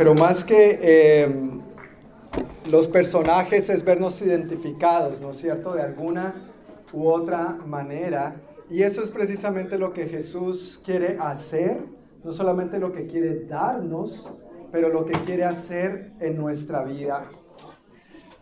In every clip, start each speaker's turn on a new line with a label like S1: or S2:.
S1: pero más que eh, los personajes es vernos identificados, ¿no es cierto? De alguna u otra manera. Y eso es precisamente lo que Jesús quiere hacer, no solamente lo que quiere darnos, pero lo que quiere hacer en nuestra vida.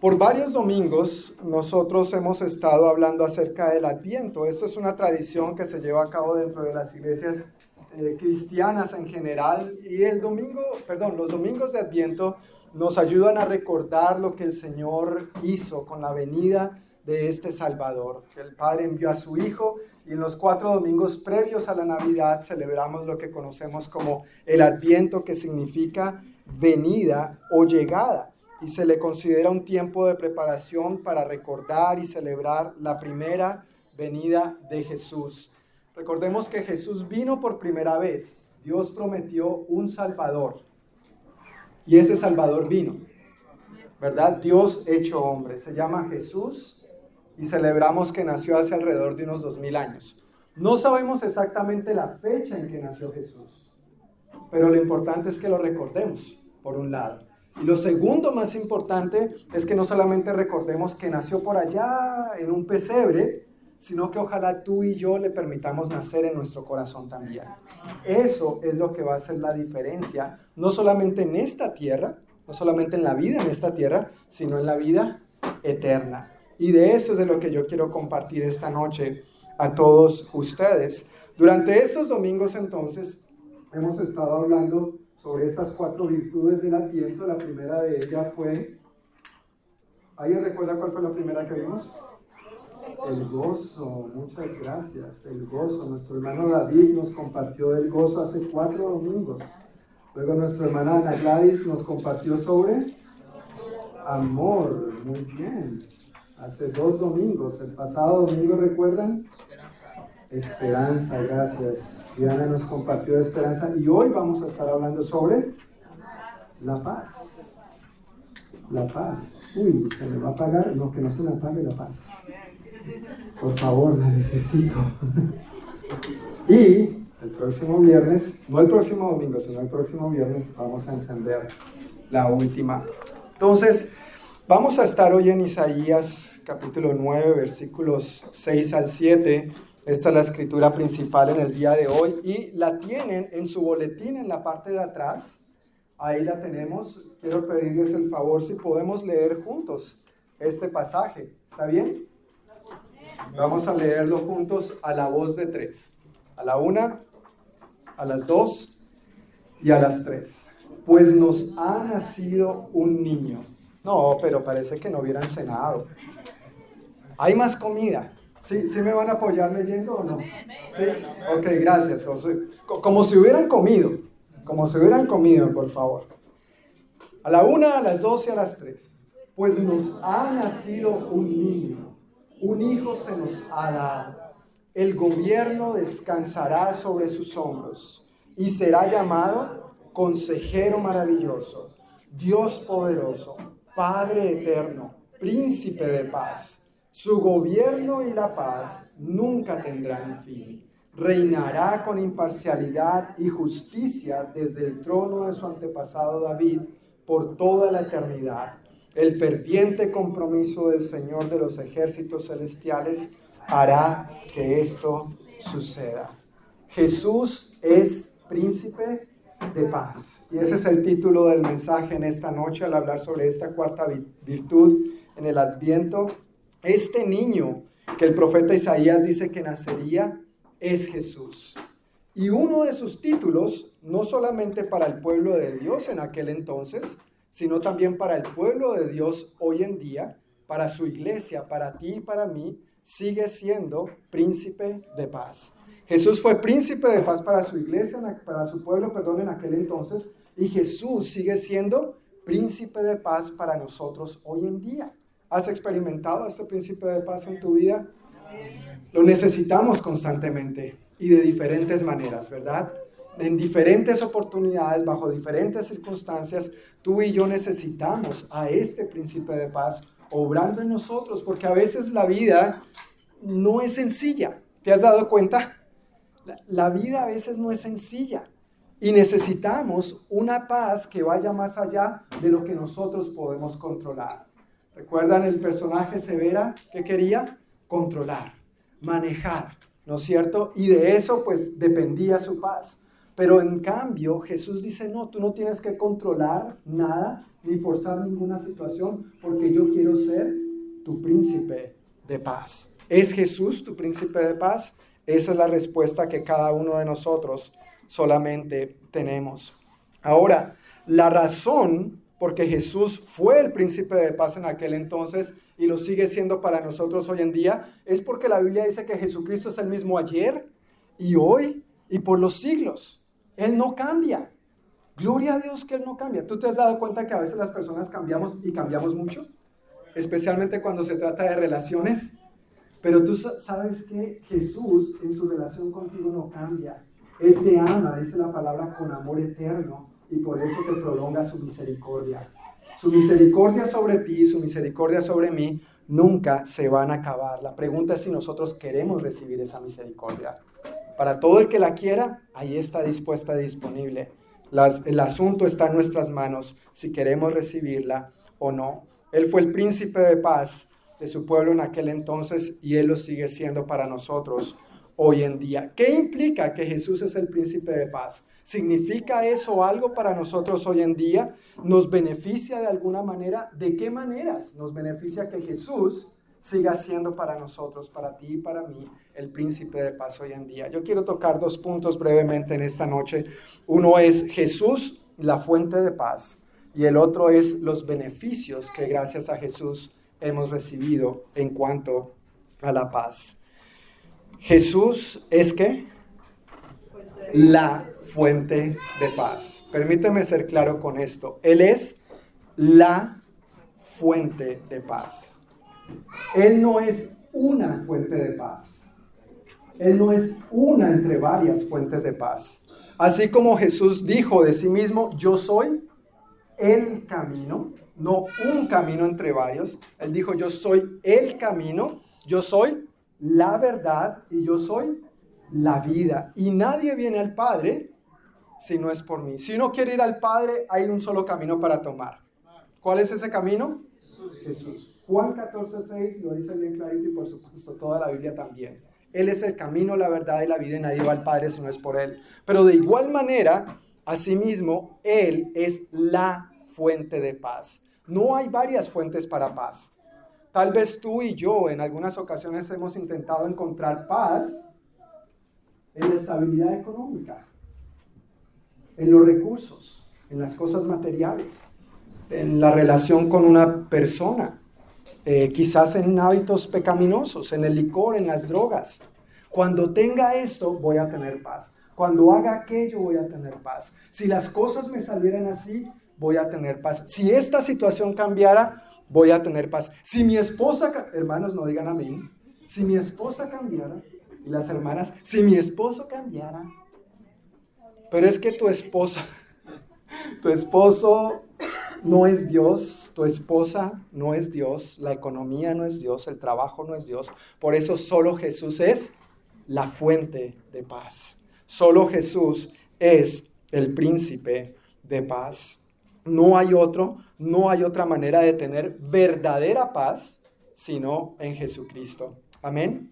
S1: Por varios domingos nosotros hemos estado hablando acerca del Adviento. Esto es una tradición que se lleva a cabo dentro de las iglesias eh, cristianas en general. Y el domingo, perdón, los domingos de Adviento nos ayudan a recordar lo que el Señor hizo con la venida de este Salvador, que el Padre envió a su Hijo y en los cuatro domingos previos a la Navidad celebramos lo que conocemos como el Adviento, que significa venida o llegada y se le considera un tiempo de preparación para recordar y celebrar la primera venida de Jesús. Recordemos que Jesús vino por primera vez. Dios prometió un Salvador. Y ese Salvador vino. ¿Verdad? Dios hecho hombre. Se llama Jesús y celebramos que nació hace alrededor de unos dos mil años. No sabemos exactamente la fecha en que nació Jesús, pero lo importante es que lo recordemos, por un lado. Y lo segundo más importante es que no solamente recordemos que nació por allá en un pesebre, sino que ojalá tú y yo le permitamos nacer en nuestro corazón también. Eso es lo que va a hacer la diferencia, no solamente en esta tierra, no solamente en la vida en esta tierra, sino en la vida eterna. Y de eso es de lo que yo quiero compartir esta noche a todos ustedes. Durante estos domingos entonces hemos estado hablando sobre estas cuatro virtudes del Adviento. La primera de ellas fue, ¿alguien recuerda cuál fue la primera que vimos? El gozo, muchas gracias, el gozo. Nuestro hermano David nos compartió el gozo hace cuatro domingos. Luego nuestra hermana Ana Gladys nos compartió sobre amor, muy bien. Hace dos domingos, el pasado domingo, ¿recuerdan? Esperanza, gracias. Diana nos compartió esperanza y hoy vamos a estar hablando sobre la paz. La paz. Uy, ¿se me va a apagar? No, que no se me apague la paz. Por favor, la necesito. y el próximo viernes, no el próximo domingo, sino el próximo viernes, vamos a encender la última. Entonces, vamos a estar hoy en Isaías capítulo 9, versículos 6 al 7 esta es la escritura principal en el día de hoy y la tienen en su boletín en la parte de atrás. Ahí la tenemos. Quiero pedirles el favor si podemos leer juntos este pasaje. ¿Está bien? Vamos a leerlo juntos a la voz de tres. A la una, a las dos y a las tres. Pues nos ha nacido un niño. No, pero parece que no hubieran cenado. Hay más comida. ¿Sí, ¿Sí me van a apoyar leyendo o no? Sí, ok, gracias. Como si hubieran comido, como si hubieran comido, por favor. A la una, a las dos y a las tres. Pues nos ha nacido un niño, un hijo se nos ha dado. El gobierno descansará sobre sus hombros y será llamado Consejero maravilloso, Dios poderoso, Padre eterno, Príncipe de paz su gobierno y la paz nunca tendrán fin. Reinará con imparcialidad y justicia desde el trono de su antepasado David por toda la eternidad. El ferviente compromiso del Señor de los ejércitos celestiales hará que esto suceda. Jesús es príncipe de paz. Y ese es el título del mensaje en esta noche al hablar sobre esta cuarta virtud en el adviento este niño que el profeta Isaías dice que nacería es Jesús. Y uno de sus títulos, no solamente para el pueblo de Dios en aquel entonces, sino también para el pueblo de Dios hoy en día, para su iglesia, para ti y para mí, sigue siendo príncipe de paz. Jesús fue príncipe de paz para su iglesia, para su pueblo, perdón, en aquel entonces, y Jesús sigue siendo príncipe de paz para nosotros hoy en día. ¿Has experimentado este principio de paz en tu vida? Lo necesitamos constantemente y de diferentes maneras, ¿verdad? En diferentes oportunidades, bajo diferentes circunstancias, tú y yo necesitamos a este principio de paz obrando en nosotros, porque a veces la vida no es sencilla. ¿Te has dado cuenta? La vida a veces no es sencilla. Y necesitamos una paz que vaya más allá de lo que nosotros podemos controlar. ¿Recuerdan el personaje Severa que quería? Controlar, manejar, ¿no es cierto? Y de eso pues dependía su paz. Pero en cambio Jesús dice, no, tú no tienes que controlar nada ni forzar ninguna situación porque yo quiero ser tu príncipe de paz. ¿Es Jesús tu príncipe de paz? Esa es la respuesta que cada uno de nosotros solamente tenemos. Ahora, la razón porque Jesús fue el príncipe de paz en aquel entonces y lo sigue siendo para nosotros hoy en día, es porque la Biblia dice que Jesucristo es el mismo ayer y hoy y por los siglos. Él no cambia. Gloria a Dios que Él no cambia. ¿Tú te has dado cuenta que a veces las personas cambiamos y cambiamos mucho? Especialmente cuando se trata de relaciones. Pero tú sabes que Jesús en su relación contigo no cambia. Él te ama, dice la palabra, con amor eterno y por eso te prolonga su misericordia. Su misericordia sobre ti, su misericordia sobre mí, nunca se van a acabar. La pregunta es si nosotros queremos recibir esa misericordia. Para todo el que la quiera, ahí está dispuesta disponible. el asunto está en nuestras manos, si queremos recibirla o no. Él fue el príncipe de paz de su pueblo en aquel entonces y Él lo sigue siendo para nosotros hoy en día. ¿Qué implica que Jesús es el príncipe de paz? ¿Significa eso algo para nosotros hoy en día? ¿Nos beneficia de alguna manera? ¿De qué maneras nos beneficia que Jesús siga siendo para nosotros, para ti y para mí, el príncipe de paz hoy en día? Yo quiero tocar dos puntos brevemente en esta noche. Uno es Jesús, la fuente de paz, y el otro es los beneficios que gracias a Jesús hemos recibido en cuanto a la paz. Jesús es que la fuente de paz. Permíteme ser claro con esto. Él es la fuente de paz. Él no es una fuente de paz. Él no es una entre varias fuentes de paz. Así como Jesús dijo de sí mismo, yo soy el camino, no un camino entre varios. Él dijo, yo soy el camino, yo soy la verdad y yo soy la vida. Y nadie viene al Padre si no es por mí. Si uno quiere ir al Padre, hay un solo camino para tomar. ¿Cuál es ese camino? Jesús. Juan 14, 6 lo dice bien clarito y por supuesto toda la Biblia también. Él es el camino, la verdad y la vida y nadie va al Padre si no es por Él. Pero de igual manera, asimismo, Él es la fuente de paz. No hay varias fuentes para paz. Tal vez tú y yo en algunas ocasiones hemos intentado encontrar paz en la estabilidad económica en los recursos, en las cosas materiales, en la relación con una persona, eh, quizás en hábitos pecaminosos, en el licor, en las drogas. Cuando tenga esto, voy a tener paz. Cuando haga aquello, voy a tener paz. Si las cosas me salieran así, voy a tener paz. Si esta situación cambiara, voy a tener paz. Si mi esposa, hermanos, no digan a mí, si mi esposa cambiara, y las hermanas, si mi esposo cambiara, pero es que tu esposa, tu esposo no es Dios, tu esposa no es Dios, la economía no es Dios, el trabajo no es Dios. Por eso solo Jesús es la fuente de paz. Solo Jesús es el príncipe de paz. No hay otro, no hay otra manera de tener verdadera paz sino en Jesucristo. Amén.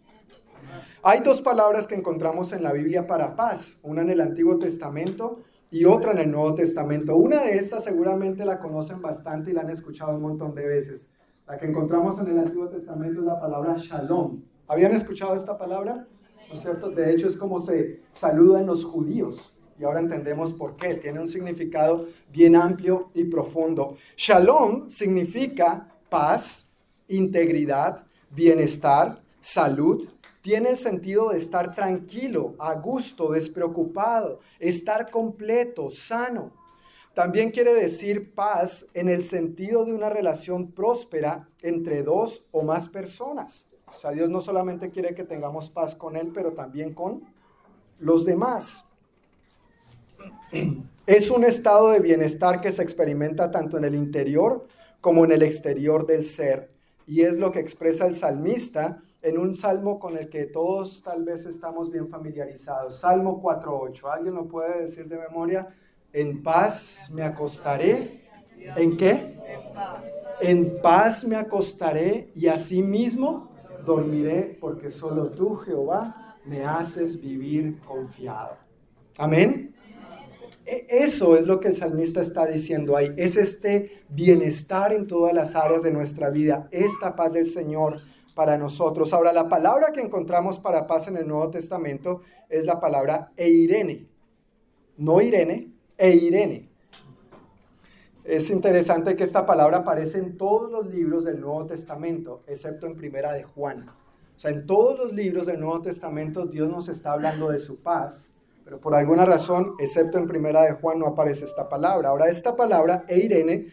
S1: Hay dos palabras que encontramos en la Biblia para paz, una en el Antiguo Testamento y otra en el Nuevo Testamento. Una de estas seguramente la conocen bastante y la han escuchado un montón de veces. La que encontramos en el Antiguo Testamento es la palabra shalom. ¿Habían escuchado esta palabra? ¿No cierto? De hecho es como se saluda en los judíos. Y ahora entendemos por qué. Tiene un significado bien amplio y profundo. Shalom significa paz, integridad, bienestar, salud, tiene el sentido de estar tranquilo, a gusto, despreocupado, estar completo, sano. También quiere decir paz en el sentido de una relación próspera entre dos o más personas. O sea, Dios no solamente quiere que tengamos paz con Él, pero también con los demás. Es un estado de bienestar que se experimenta tanto en el interior como en el exterior del ser. Y es lo que expresa el salmista en un salmo con el que todos tal vez estamos bien familiarizados. Salmo 4.8. ¿Alguien lo puede decir de memoria? En paz me acostaré. ¿En qué? En paz. Me acostaré y asimismo dormiré porque solo tú, Jehová, me haces vivir confiado. Amén. E, eso es lo que el salmista está diciendo ahí. Es este bienestar en todas las áreas de nuestra vida, esta paz del Señor para nosotros. Ahora, la palabra que encontramos para paz en el Nuevo Testamento es la palabra eirene. No Irene, eirene. Es interesante que esta palabra aparece en todos los libros del Nuevo Testamento, excepto en Primera de Juan. O sea, en todos los libros del Nuevo Testamento Dios nos está hablando de su paz, pero por alguna razón, excepto en Primera de Juan, no aparece esta palabra. Ahora, esta palabra, eirene,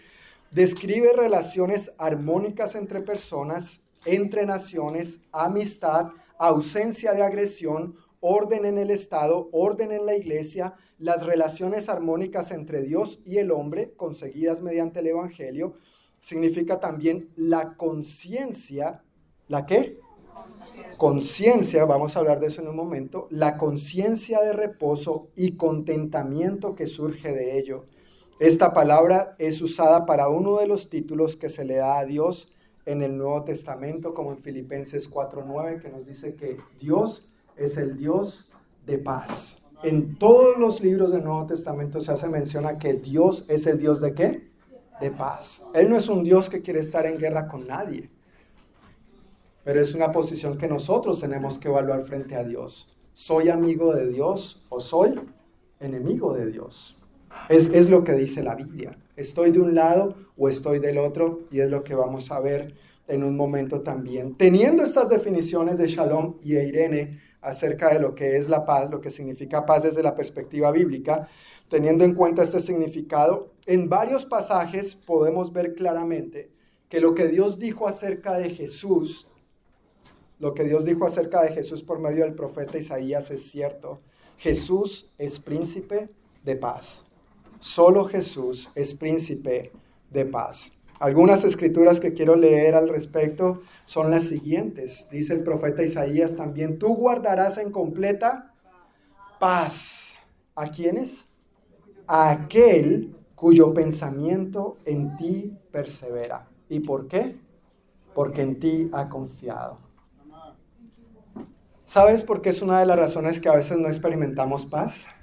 S1: describe relaciones armónicas entre personas, entre naciones, amistad, ausencia de agresión, orden en el Estado, orden en la iglesia, las relaciones armónicas entre Dios y el hombre, conseguidas mediante el Evangelio, significa también la conciencia, ¿la qué? Conciencia, vamos a hablar de eso en un momento, la conciencia de reposo y contentamiento que surge de ello. Esta palabra es usada para uno de los títulos que se le da a Dios en el Nuevo Testamento, como en Filipenses 4.9, que nos dice que Dios es el Dios de paz en todos los libros del Nuevo Testamento se hace mención a que Dios es el Dios de qué? De paz. Él no es un Dios que quiere estar en guerra con nadie, pero es una posición que nosotros tenemos que evaluar frente a Dios. ¿Soy amigo de Dios o soy enemigo de Dios? Es, lo que dice la Biblia. ¿Estoy de un lado o estoy del otro? Y es lo que vamos a ver en un momento también. Teniendo estas definiciones de Shalom y Irene, acerca de lo que es la paz, lo que significa paz desde la perspectiva bíblica, teniendo en cuenta este significado, en varios pasajes podemos ver claramente que lo que Dios dijo acerca de Jesús, lo que Dios dijo acerca de Jesús por medio del profeta Isaías es cierto. Jesús es príncipe de paz. Solo Jesús es príncipe de paz. Algunas escrituras que quiero leer al respecto son las siguientes. Dice el profeta Isaías también, tú guardarás en completa paz. ¿A quiénes? A aquel cuyo pensamiento en ti persevera. ¿Y por qué? Porque en ti ha confiado. ¿Sabes por qué es una de las razones que a veces no experimentamos paz?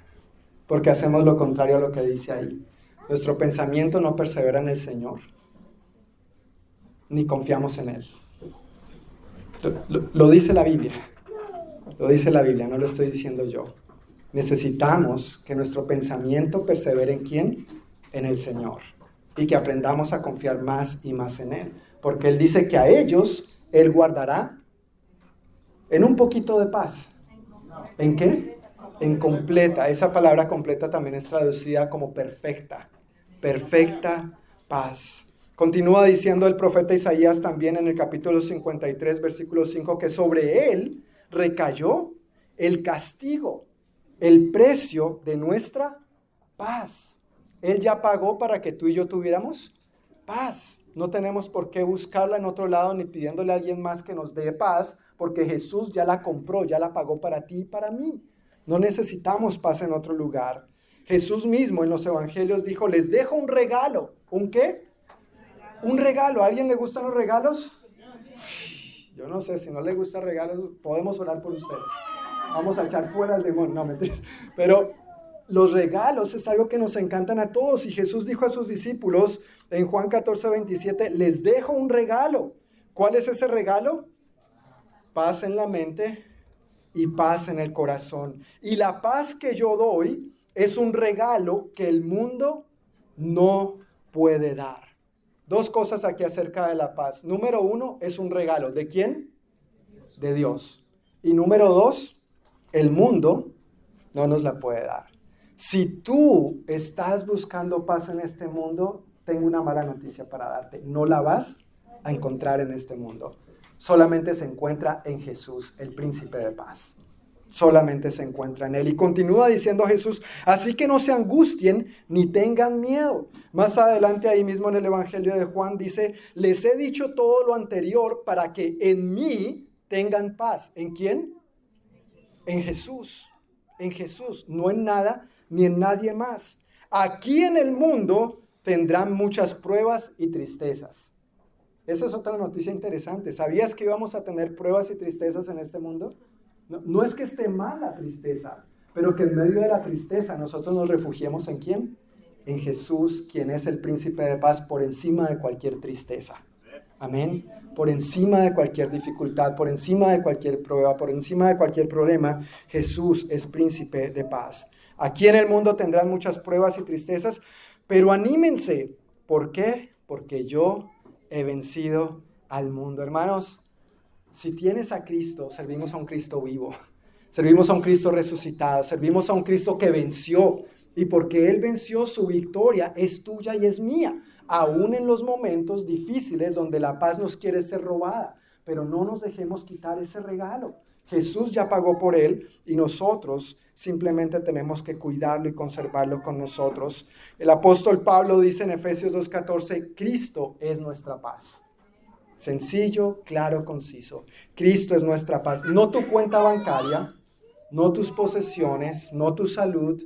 S1: Porque hacemos lo contrario a lo que dice ahí. Nuestro pensamiento no persevera en el Señor ni confiamos en Él. Lo, dice la Biblia, lo dice la Biblia, no lo estoy diciendo yo. Necesitamos que nuestro pensamiento persevere en quién? En el Señor. Y que aprendamos a confiar más y más en Él. Porque Él dice que a ellos Él guardará en un poquito de paz. ¿En qué? En completa. Esa palabra completa también es traducida como perfecta. Perfecta paz. Continúa diciendo el profeta Isaías también en el capítulo 53, versículo 5, que sobre él recayó el castigo, el precio de nuestra paz. Él ya pagó para que tú y yo tuviéramos paz. No tenemos por qué buscarla en otro lado ni pidiéndole a alguien más que nos dé paz, porque Jesús ya la compró, ya la pagó para ti y para mí. No necesitamos paz en otro lugar. Jesús mismo en los evangelios dijo, les dejo un regalo. ¿Un qué? Un regalo, ¿a alguien le gustan los regalos? Yo no sé, si no le gustan regalos, podemos orar por usted. Vamos a echar fuera al demonio, no mentiras. Pero los regalos es algo que nos encantan a todos. Y Jesús dijo a sus discípulos en Juan 14, 27, les dejo un regalo. ¿Cuál es ese regalo? Paz en la mente y paz en el corazón. Y la paz que yo doy es un regalo que el mundo no puede dar. Dos cosas aquí acerca de la paz. Número uno, es un regalo. ¿De quién? De Dios. Y número dos, el mundo no nos la puede dar. Si tú estás buscando paz en este mundo, tengo una mala noticia para darte. No la vas a encontrar en este mundo. Solamente se encuentra en Jesús, el príncipe de paz solamente se encuentra en Él. Y continúa diciendo Jesús, así que no se angustien ni tengan miedo. Más adelante ahí mismo en el Evangelio de Juan dice, les he dicho todo lo anterior para que en mí tengan paz. ¿En quién? En Jesús. En Jesús, no en nada ni en nadie más. Aquí en el mundo tendrán muchas pruebas y tristezas. Esa es otra noticia interesante. ¿Sabías que íbamos a tener pruebas y tristezas en este mundo? No, es que esté mal la tristeza, pero que en medio de la tristeza nosotros nos refugiemos en quién? En Jesús, quien es el príncipe de paz por encima de cualquier tristeza. Amén. Por encima de cualquier dificultad, por encima de cualquier prueba, por encima de cualquier problema, Jesús es príncipe de paz. Aquí en el mundo tendrán muchas pruebas y tristezas, pero anímense. ¿Por qué? Porque yo he vencido al mundo. Hermanos, si tienes a Cristo, servimos a un Cristo vivo. Servimos a un Cristo resucitado, servimos a un Cristo que venció. Y porque Él venció, su victoria es tuya y es mía, aún en los momentos difíciles donde la paz nos quiere ser robada. Pero no nos dejemos quitar ese regalo. Jesús ya pagó por Él y nosotros simplemente tenemos que cuidarlo y conservarlo con nosotros. El apóstol Pablo dice en Efesios 2.14, Cristo es nuestra paz. Sencillo, claro, conciso. Cristo es nuestra paz. No tu cuenta bancaria, no tus posesiones, no tu salud,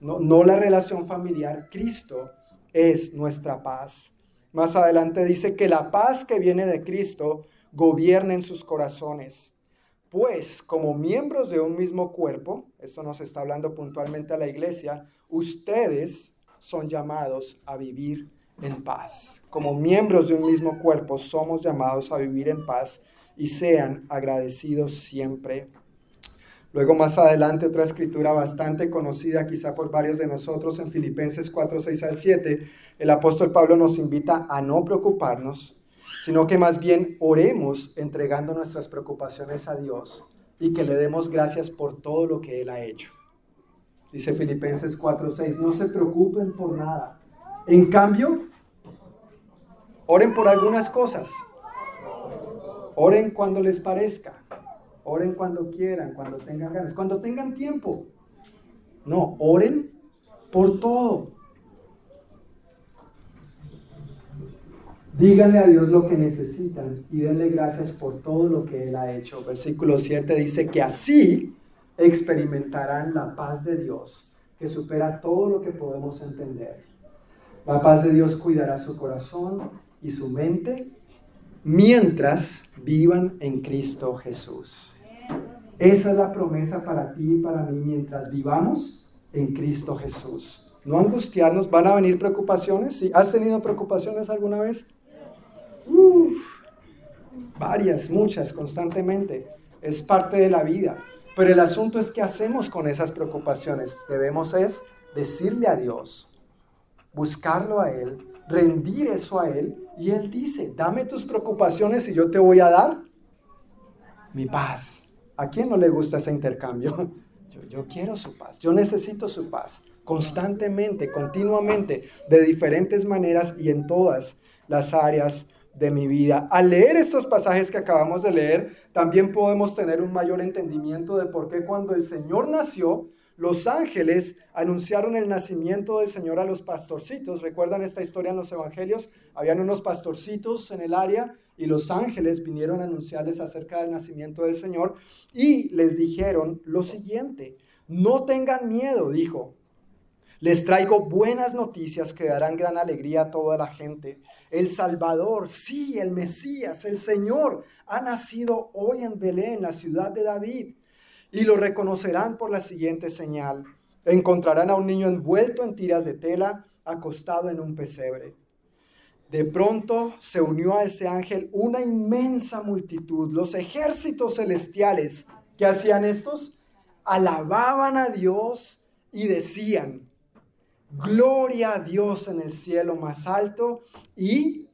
S1: no, la relación familiar. Cristo es nuestra paz. Más adelante dice que la paz que viene de Cristo gobierna en sus corazones. Pues como miembros de un mismo cuerpo, esto nos está hablando puntualmente a la iglesia, ustedes son llamados a vivir en paz. Como miembros de un mismo cuerpo somos llamados a vivir en paz y sean agradecidos siempre Luego más adelante otra escritura bastante conocida quizá por varios de nosotros en Filipenses 4, 6 al 7, el apóstol Pablo nos invita a no preocuparnos, sino que más bien oremos entregando nuestras preocupaciones a Dios y que le demos gracias por todo lo que Él ha hecho. Dice Filipenses 4, 6, no se preocupen por nada. En cambio, oren por algunas cosas. Oren cuando les parezca Oren cuando quieran, cuando tengan ganas, cuando tengan tiempo. No, oren por todo. Díganle a Dios lo que necesitan y denle gracias por todo lo que Él ha hecho. Versículo 7 dice que así experimentarán la paz de Dios, que supera todo lo que podemos entender. La paz de Dios cuidará su corazón y su mente mientras vivan en Cristo Jesús. Esa es la promesa para ti y para mí mientras vivamos en Cristo Jesús. No angustiarnos, van a venir preocupaciones. ¿Has tenido preocupaciones alguna vez? varias, muchas, constantemente. Es parte de la vida. Pero el asunto es qué hacemos con esas preocupaciones. Debemos es decirle a Dios, buscarlo a Él, rendir eso a Él. Y Él dice, dame tus preocupaciones y yo te voy a dar mi paz. ¿A quién no le gusta ese intercambio? Yo, quiero su paz, yo necesito su paz, constantemente, continuamente, de diferentes maneras y en todas las áreas de mi vida. Al leer estos pasajes que acabamos de leer, también podemos tener un mayor entendimiento de por qué cuando el Señor nació, los ángeles anunciaron el nacimiento del Señor a los pastorcitos. ¿Recuerdan esta historia en los evangelios? Habían unos pastorcitos en el área y los ángeles vinieron a anunciarles acerca del nacimiento del Señor y les dijeron lo siguiente, no tengan miedo, dijo, les traigo buenas noticias que darán gran alegría a toda la gente. El Salvador, sí, el Mesías, el Señor, ha nacido hoy en Belén, la ciudad de David, y lo reconocerán por la siguiente señal. Encontrarán a un niño envuelto en tiras de tela, acostado en un pesebre. De pronto se unió a ese ángel una inmensa multitud. Los ejércitos celestiales que hacían estos alababan a Dios y decían, gloria a Dios en el cielo más alto y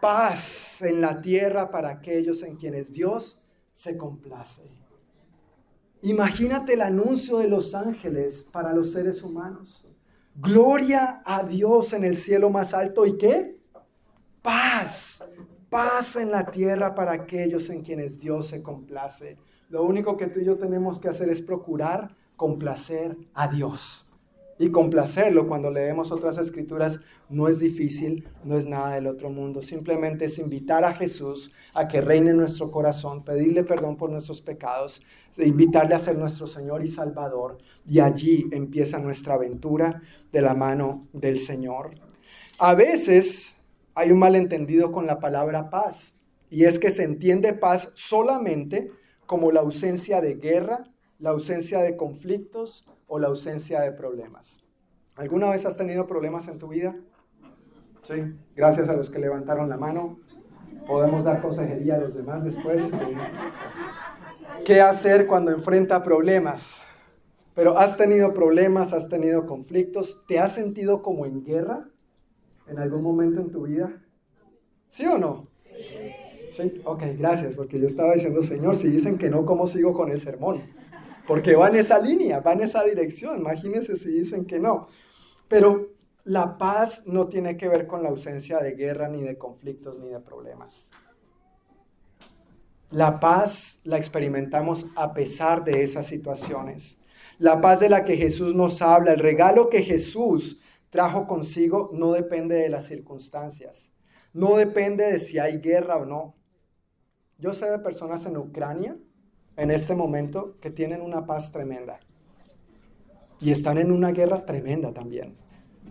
S1: paz en la tierra para aquellos en quienes Dios se complace. Imagínate el anuncio de los ángeles para los seres humanos. Gloria a Dios en el cielo más alto y qué? paz, paz en la tierra para aquellos en quienes Dios se complace. Lo único que tú y yo tenemos que hacer es procurar complacer a Dios. Y complacerlo cuando leemos otras escrituras no es difícil, no es nada del otro mundo. Simplemente es invitar a Jesús a que reine en nuestro corazón, pedirle perdón por nuestros pecados, invitarle a ser nuestro Señor y Salvador. Y allí empieza nuestra aventura de la mano del Señor. A veces hay un malentendido con la palabra paz, y es que se entiende paz solamente como la ausencia de guerra, la ausencia de conflictos, o la ausencia de problemas. ¿Alguna vez has tenido problemas en tu vida? Sí, gracias a los que levantaron la mano. Podemos dar consejería a los demás después. ¿Qué hacer cuando enfrenta problemas? Pero has tenido problemas, has tenido conflictos, ¿te has sentido como en guerra en algún momento en tu vida? ¿Sí o no? Sí. Sí, ok, gracias, porque yo estaba diciendo, Señor, si dicen que no, ¿cómo sigo con el sermón? Porque va en esa línea, va en esa dirección. Imagínense si dicen que no. Pero la paz no tiene que ver con la ausencia de guerra, ni de conflictos, ni de problemas. La paz la experimentamos a pesar de esas situaciones. La paz de la que Jesús nos habla, el regalo que Jesús trajo consigo, no depende de las circunstancias. No depende de si hay guerra o no. Yo sé de personas en Ucrania en este momento que tienen una paz tremenda. Y están en una guerra tremenda también.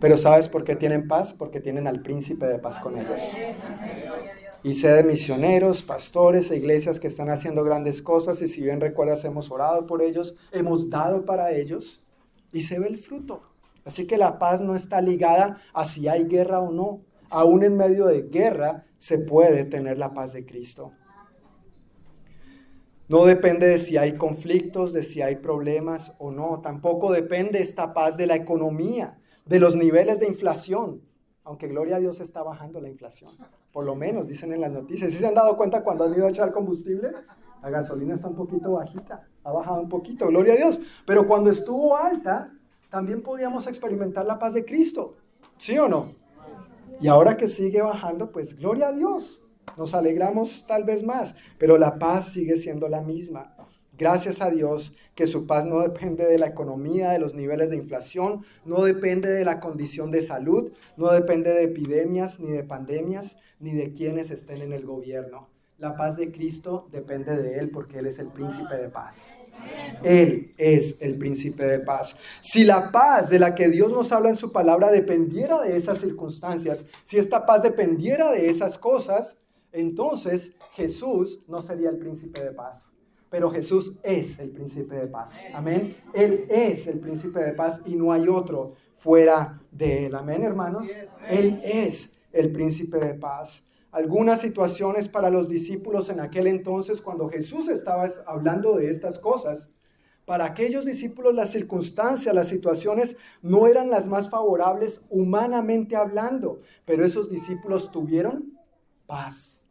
S1: Pero ¿sabes por qué tienen paz? Porque tienen al príncipe de paz con ellos. Y sé de misioneros, pastores e iglesias que están haciendo grandes cosas y si bien recuerdas hemos orado por ellos, hemos dado para ellos y se ve el fruto. Así que la paz no está ligada a si hay guerra o no. Aún en medio de guerra se puede tener la paz de Cristo. No depende de si hay conflictos, de si hay problemas o no. Tampoco depende esta paz de la economía, de los niveles de inflación. Aunque gloria a Dios está bajando la inflación. Por lo menos dicen en las noticias. ¿Sí se han dado cuenta cuando han ido a echar combustible? La gasolina está un poquito bajita. Ha bajado un poquito, gloria a Dios. Pero cuando estuvo alta, también podíamos experimentar la paz de Cristo. ¿Sí o no? Y ahora que sigue bajando, pues gloria a Dios. Nos alegramos tal vez más, pero la paz sigue siendo la misma. Gracias a Dios que su paz no depende de la economía, de los niveles de inflación, no depende de la condición de salud, no depende de epidemias, ni de pandemias, ni de quienes estén en el gobierno. La paz de Cristo depende de Él porque Él es el príncipe de paz. Él es el príncipe de paz. Si la paz de la que Dios nos habla en su palabra dependiera de esas circunstancias, si esta paz dependiera de esas cosas, entonces Jesús no sería el príncipe de paz. Pero Jesús es el príncipe de paz. Amén. Él es el príncipe de paz y no hay otro fuera de él. Amén, hermanos. Él es el príncipe de paz. Algunas situaciones para los discípulos en aquel entonces, cuando Jesús estaba hablando de estas cosas, para aquellos discípulos las circunstancias, las situaciones no eran las más favorables humanamente hablando, pero esos discípulos tuvieron paz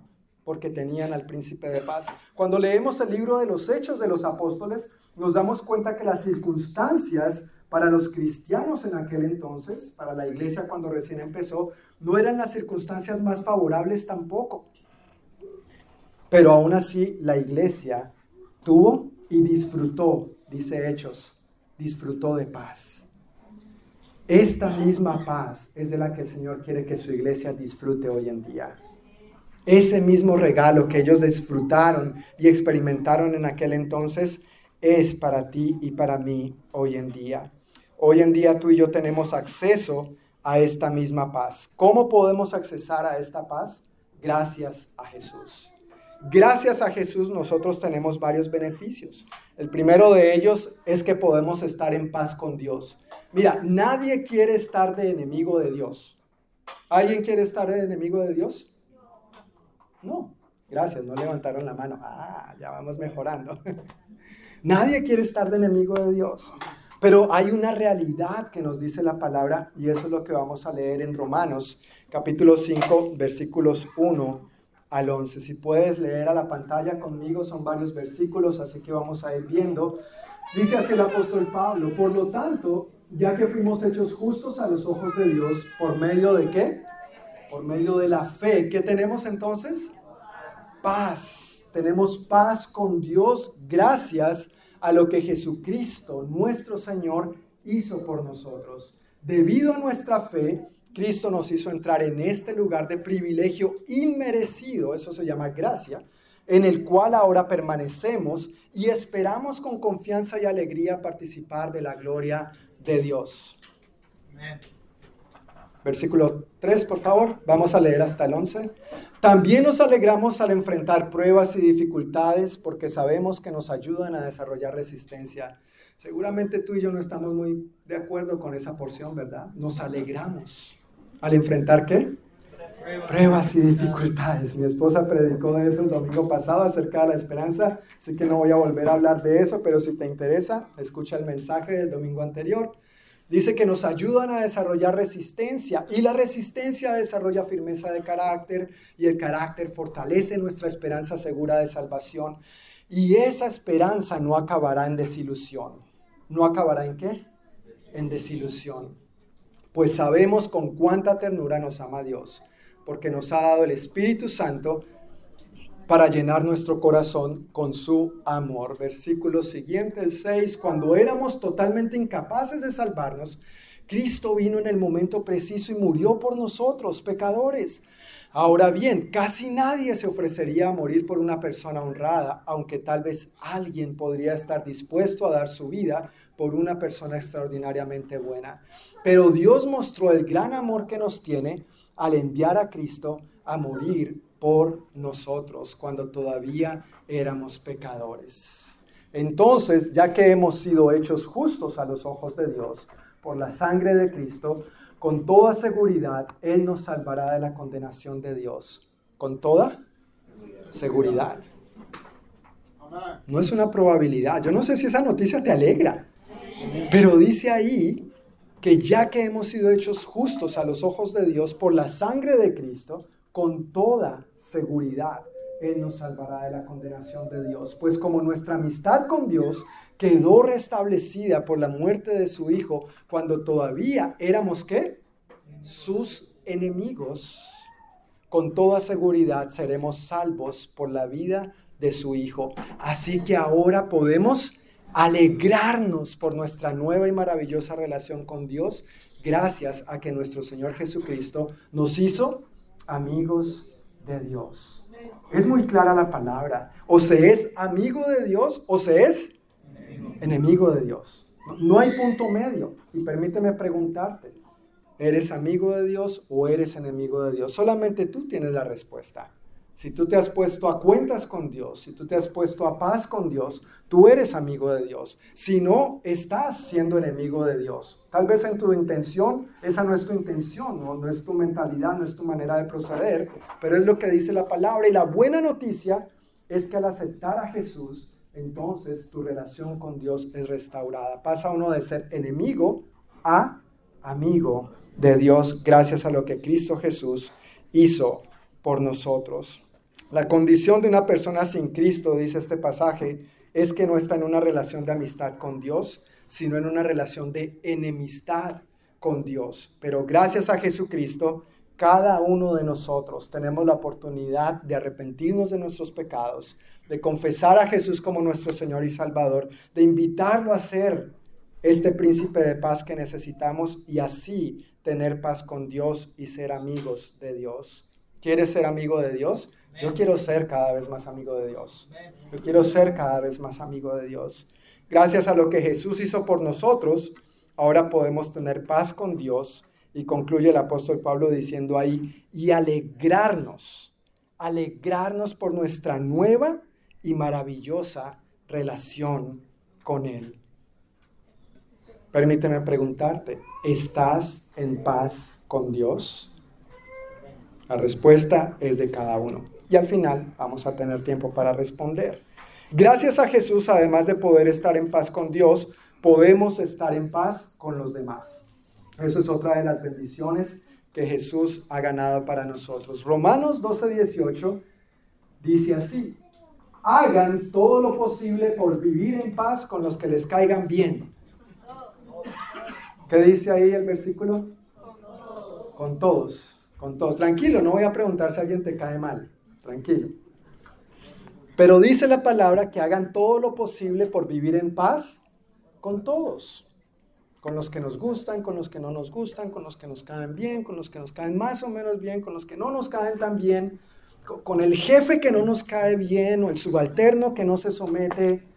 S1: porque tenían al príncipe de paz. Cuando leemos el libro de los Hechos de los Apóstoles, nos damos cuenta que las circunstancias para los cristianos en aquel entonces, para la iglesia cuando recién empezó, no eran las circunstancias más favorables tampoco. Pero aún así la iglesia tuvo y disfrutó, dice Hechos, disfrutó de paz. Esta misma paz es de la que el Señor quiere que su iglesia disfrute hoy en día. Ese mismo regalo que ellos disfrutaron y experimentaron en aquel entonces es para ti y para mí hoy en día. Hoy en día tú y yo tenemos acceso a esta misma paz. ¿Cómo podemos accesar a esta paz? Gracias a Jesús. Gracias a Jesús nosotros tenemos varios beneficios. El primero de ellos es que podemos estar en paz con Dios. Mira, nadie quiere estar de enemigo de Dios. ¿Alguien quiere estar de enemigo de Dios? No, gracias, no levantaron la mano. Ah, ya vamos mejorando. Nadie quiere estar de enemigo de Dios. Pero hay una realidad que nos dice la palabra y eso es lo que vamos a leer en Romanos capítulo 5 versículos 1 al 11. Si puedes leer a la pantalla conmigo, son varios versículos, así que vamos a ir viendo. Dice así el apóstol Pablo, por lo tanto, ya que fuimos hechos justos a los ojos de Dios, ¿por medio de qué? Por medio de la fe. ¿Qué tenemos entonces? Paz. Tenemos paz con Dios gracias a lo que Jesucristo, nuestro Señor, hizo por nosotros. Debido a nuestra fe, Cristo nos hizo entrar en este lugar de privilegio inmerecido, eso se llama gracia, en el cual ahora permanecemos y esperamos con confianza y alegría participar de la gloria de Dios. Versículo 3, por favor. Vamos a leer hasta el 11. También nos alegramos al enfrentar pruebas y dificultades porque sabemos que nos ayudan a desarrollar resistencia. Seguramente tú y yo no estamos muy de acuerdo con esa porción, ¿verdad? Nos alegramos al enfrentar qué? Pruebas y dificultades. Mi esposa predicó de eso el domingo pasado acerca de la esperanza, así que no voy a volver a hablar de eso, pero si te interesa, escucha el mensaje del domingo anterior. Dice que nos ayudan a desarrollar resistencia y la resistencia desarrolla firmeza de carácter y el carácter fortalece nuestra esperanza segura de salvación. Y esa esperanza no acabará en desilusión. ¿No acabará en qué? En desilusión. Pues sabemos con cuánta ternura nos ama Dios, porque nos ha dado el Espíritu Santo para llenar nuestro corazón con su amor. Versículo siguiente, el 6, cuando éramos totalmente incapaces de salvarnos, Cristo vino en el momento preciso y murió por nosotros, pecadores. Ahora bien, casi nadie se ofrecería a morir por una persona honrada, aunque tal vez alguien podría estar dispuesto a dar su vida por una persona extraordinariamente buena. Pero Dios mostró el gran amor que nos tiene al enviar a Cristo a morir por nosotros cuando todavía éramos pecadores. Entonces, ya que hemos sido hechos justos a los ojos de Dios por la sangre de Cristo, con toda seguridad Él nos salvará de la condenación de Dios. Con toda seguridad. No es una probabilidad. Yo no sé si esa noticia te alegra, pero dice ahí que ya que hemos sido hechos justos a los ojos de Dios por la sangre de Cristo, con toda seguridad Él nos salvará de la condenación de Dios. Pues como nuestra amistad con Dios quedó restablecida por la muerte de su Hijo cuando todavía éramos qué? Sus enemigos. Con toda seguridad seremos salvos por la vida de su Hijo. Así que ahora podemos alegrarnos por nuestra nueva y maravillosa relación con Dios gracias a que nuestro Señor Jesucristo nos hizo amigos de Dios. Es muy clara la palabra. O se es amigo de Dios o se es enemigo, de Dios. No hay punto medio. Y permíteme preguntarte, ¿eres amigo de Dios o eres enemigo de Dios? Solamente tú tienes la respuesta. Si tú te has puesto a cuentas con Dios, si tú te has puesto a paz con Dios, tú eres amigo de Dios. Si no, estás siendo enemigo de Dios. Tal vez en tu intención, esa no es tu intención, ¿no? no es tu mentalidad, no es tu manera de proceder, pero es lo que dice la palabra. Y la buena noticia es que al aceptar a Jesús, entonces tu relación con Dios es restaurada. Pasa uno de ser enemigo a amigo de Dios gracias a lo que Cristo Jesús hizo por nosotros. La condición de una persona sin Cristo, dice este pasaje, es que no está en una relación de amistad con Dios, sino en una relación de enemistad con Dios. Pero gracias a Jesucristo, cada uno de nosotros tenemos la oportunidad de arrepentirnos de nuestros pecados, de confesar a Jesús como nuestro Señor y Salvador, de invitarlo a ser este príncipe de paz que necesitamos y así tener paz con Dios y ser amigos de Dios. ¿Quieres ser amigo de Dios? Yo quiero ser cada vez más amigo de Dios. Yo quiero ser cada vez más amigo de Dios. Gracias a lo que Jesús hizo por nosotros, ahora podemos tener paz con Dios. Y concluye el apóstol Pablo diciendo ahí, y alegrarnos, alegrarnos por nuestra nueva y maravillosa relación con Él. Permíteme preguntarte, ¿estás en paz con Dios? La respuesta es de cada uno. Y al final vamos a tener tiempo para responder. Gracias a Jesús, además de poder estar en paz con Dios, podemos estar en paz con los demás. Eso es otra de las bendiciones que Jesús ha ganado para nosotros. Romanos 12, 18 dice así, hagan todo lo posible por vivir en paz con los que les caigan bien. ¿Qué dice ahí el versículo? Con todos con todos. Tranquilo, no voy a preguntar si alguien te cae mal, tranquilo. Pero dice la palabra que hagan todo lo posible por vivir en paz con todos. con los que nos gustan, con los que no nos gustan, con los que nos caen bien, con los que nos caen más o menos bien, con los que no nos caen tan bien, con el jefe que no nos cae bien o el subalterno que no se somete,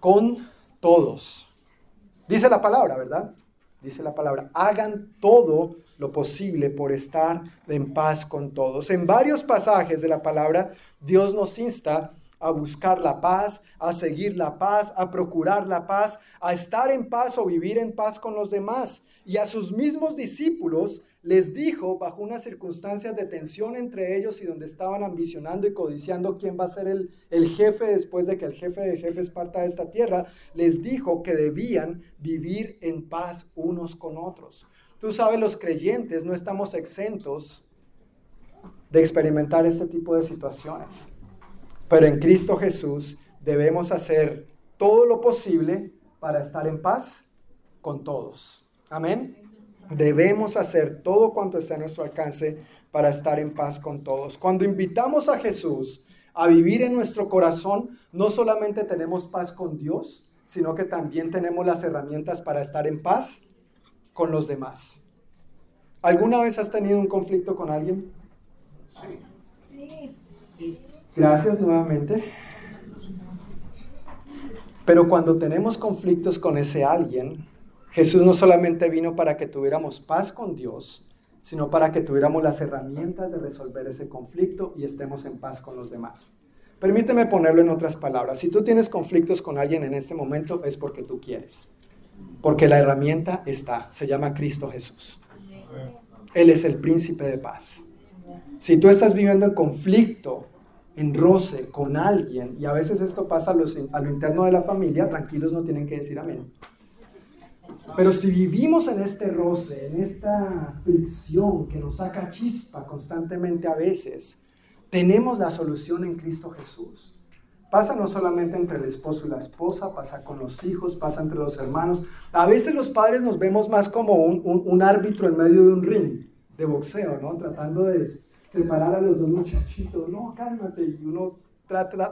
S1: con todos. Dice la palabra, ¿verdad? Dice la palabra, hagan todo lo posible por estar en paz con todos. En varios pasajes de la palabra, Dios nos insta a buscar la paz, a seguir la paz, a procurar la paz, a estar en paz o vivir en paz con los demás. Y a sus mismos discípulos les dijo, bajo unas circunstancias de tensión entre ellos y donde estaban ambicionando y codiciando quién va a ser el, el, jefe después de que el jefe de jefes parta de esta tierra, les dijo que debían vivir en paz unos con otros. Tú sabes, los creyentes no estamos exentos de experimentar este tipo de situaciones, pero en Cristo Jesús debemos hacer todo lo posible para estar en paz con todos. Amén. Debemos hacer todo cuanto está a nuestro alcance para estar en paz con todos. Cuando invitamos a Jesús a vivir en nuestro corazón, no solamente tenemos paz con Dios, sino que también tenemos las herramientas para estar en paz con los demás. ¿Alguna vez has tenido un conflicto con alguien? Sí. Gracias nuevamente. Pero cuando tenemos conflictos con ese alguien, Jesús no solamente vino para que tuviéramos paz con Dios, sino para que tuviéramos las herramientas de resolver ese conflicto y estemos en paz con los demás. Permíteme ponerlo en otras palabras. Si tú tienes conflictos con alguien en este momento es porque tú quieres. Porque la herramienta está, se llama Cristo Jesús. Él es el príncipe de paz. Si tú estás viviendo en conflicto, en roce con alguien, y a veces esto pasa a, lo interno de la familia, tranquilos no tienen que decir amén. Pero si vivimos en este roce, en esta fricción que nos saca chispa constantemente a veces, tenemos la solución en Cristo Jesús. Pasa no solamente entre el esposo y la esposa, pasa con los hijos, pasa entre los hermanos. A veces los padres nos vemos más como un, árbitro en medio de un ring de boxeo, ¿no? Tratando de separar a los dos muchachitos. No, cálmate. Y uno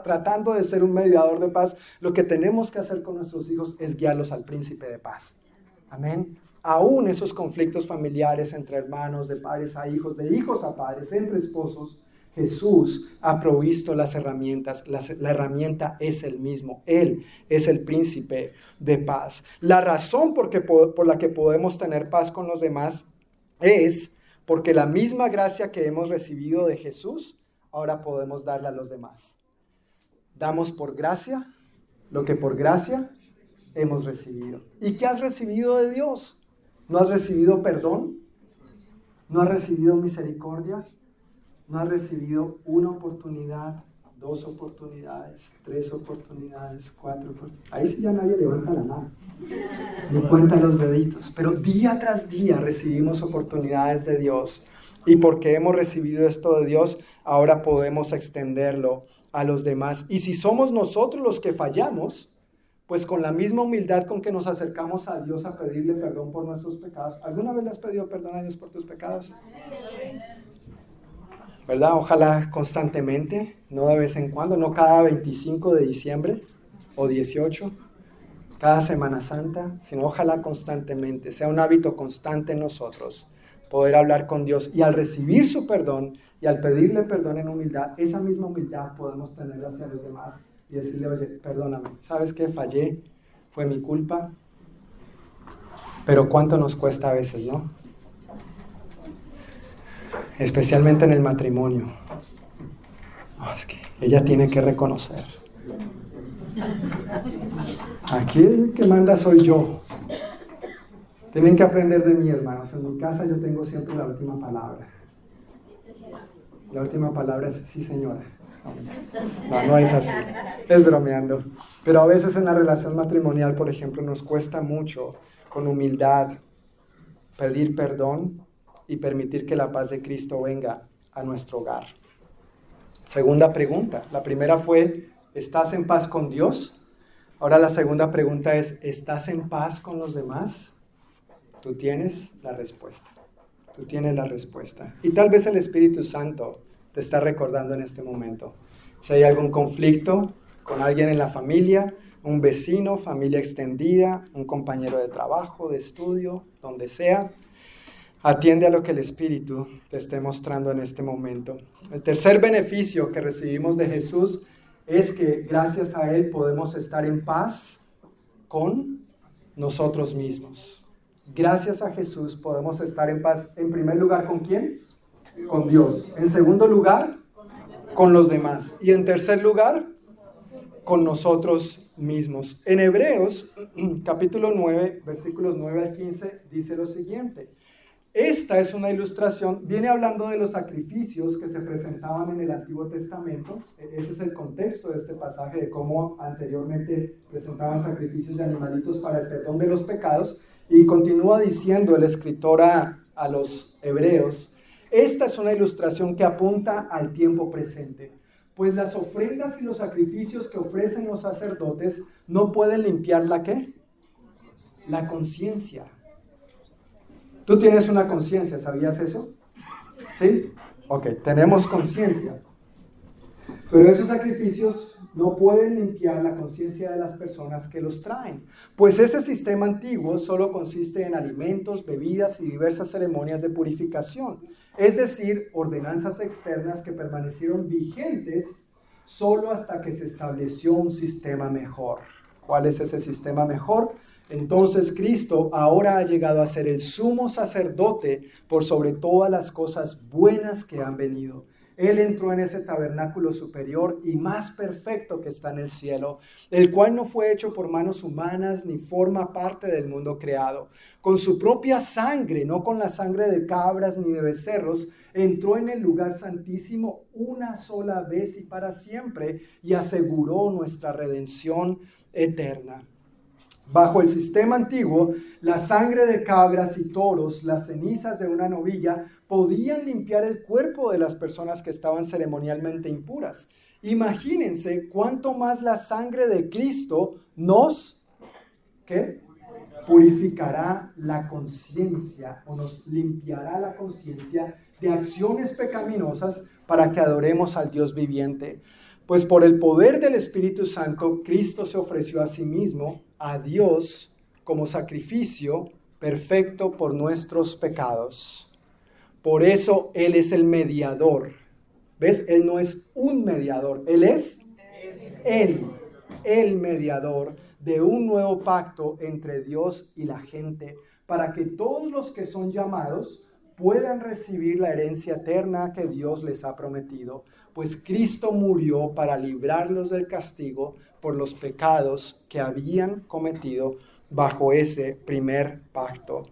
S1: tratando de ser un mediador de paz. Lo que tenemos que hacer con nuestros hijos es guiarlos al príncipe de paz. Amén. Aún esos conflictos familiares entre hermanos, de padres a hijos, de hijos a padres, entre esposos, Jesús ha provisto las herramientas. La, herramienta es el mismo. Él es el príncipe de paz. La razón por, por la que podemos tener paz con los demás es porque la misma gracia que hemos recibido de Jesús, ahora podemos darla a los demás. Damos por gracia lo que por gracia hemos recibido. ¿Y qué has recibido de Dios? ¿No has recibido perdón? ¿No has recibido misericordia? ¿No has recibido una oportunidad, dos oportunidades, tres oportunidades, cuatro oportunidades? Ahí sí ya nadie levanta la mano, ni cuenta los deditos. Pero día tras día recibimos oportunidades de Dios. Y porque hemos recibido esto de Dios, ahora podemos extenderlo a los demás. Y si somos nosotros los que fallamos, pues con la misma humildad con que nos acercamos a Dios a pedirle perdón por nuestros pecados. ¿Alguna vez le has pedido perdón a Dios por tus pecados? ¿Verdad? Ojalá constantemente, no de vez en cuando, no cada 25 de diciembre o 18, cada Semana Santa, sino ojalá constantemente, sea un hábito constante en nosotros poder hablar con Dios y al recibir su perdón y al pedirle perdón en humildad, esa misma humildad podemos tener hacia los demás y decirle, oye, perdóname, ¿sabes qué? Fallé, fue mi culpa, pero cuánto nos cuesta a veces, ¿no? Especialmente en el matrimonio. que ella tiene que reconocer. Aquí el que manda soy yo. Tienen que aprender de mí, hermanos. En mi casa yo tengo siempre la última palabra. La última palabra es sí, señora. No, no es así. Es bromeando. Pero a veces en la relación matrimonial, por ejemplo, nos cuesta mucho con humildad pedir perdón y permitir que la paz de Cristo venga a nuestro hogar. Segunda pregunta. La primera fue, ¿estás en paz con Dios? Ahora la segunda pregunta es, ¿estás en paz con los demás? Tú tienes la respuesta. Tú tienes la respuesta. Y tal vez el Espíritu Santo te está recordando en este momento. Si hay algún conflicto con alguien en la familia, un vecino, familia extendida, un compañero de trabajo, de estudio, donde sea. Atiende a lo que el Espíritu te esté mostrando en este momento. El tercer beneficio que recibimos de Jesús es que gracias a Él podemos estar en paz con nosotros mismos. Gracias a Jesús podemos estar en paz, en primer lugar, ¿con quién? Con Dios. En segundo lugar, con los demás. Y en tercer lugar, con nosotros mismos. En Hebreos, capítulo 9, versículos 9 al 15, dice lo siguiente. Esta es una ilustración, viene hablando de los sacrificios que se presentaban en el Antiguo Testamento. E-, ese es el contexto de este pasaje, de cómo anteriormente presentaban sacrificios de animalitos para el perdón de los pecados. Y continúa diciendo el escritor a, a los hebreos, esta es una ilustración que apunta al tiempo presente, pues las ofrendas y los sacrificios que ofrecen los sacerdotes no pueden limpiar la qué? La conciencia Tú tienes una conciencia, ¿sabías eso? ¿Sí? Ok, tenemos conciencia. Pero esos sacrificios no pueden limpiar la conciencia de las personas que los traen, pues ese sistema antiguo solo consiste en alimentos, bebidas y diversas ceremonias de purificación, es decir, ordenanzas externas que permanecieron vigentes solo hasta que se estableció un sistema mejor. ¿Cuál es ese sistema mejor? Entonces Cristo ahora ha llegado a ser el sumo sacerdote por sobre todas las cosas buenas que han venido. Él entró en ese tabernáculo superior y más perfecto que está en el cielo, el cual no fue hecho por manos humanas ni forma parte del mundo creado. Con su propia sangre, no con la sangre de cabras ni de becerros, entró en el lugar santísimo una sola vez y para siempre y aseguró nuestra redención eterna. Bajo el sistema antiguo, la sangre de cabras y toros, las cenizas de una novilla, podían limpiar el cuerpo de las personas que estaban ceremonialmente impuras. Imagínense cuánto más la sangre de Cristo nos purificará la conciencia o nos limpiará la conciencia de acciones pecaminosas para que adoremos al Dios viviente. Pues por el poder del Espíritu Santo, Cristo se ofreció a sí mismo a Dios como sacrificio perfecto por nuestros pecados. Por eso Él es el mediador. ¿Ves? Él no es un mediador, Él es Él, el mediador de un nuevo pacto entre Dios y la gente, para que todos los que son llamados puedan recibir la herencia eterna que Dios les ha prometido pues Cristo murió para librarlos del castigo por los pecados que habían cometido bajo ese primer pacto.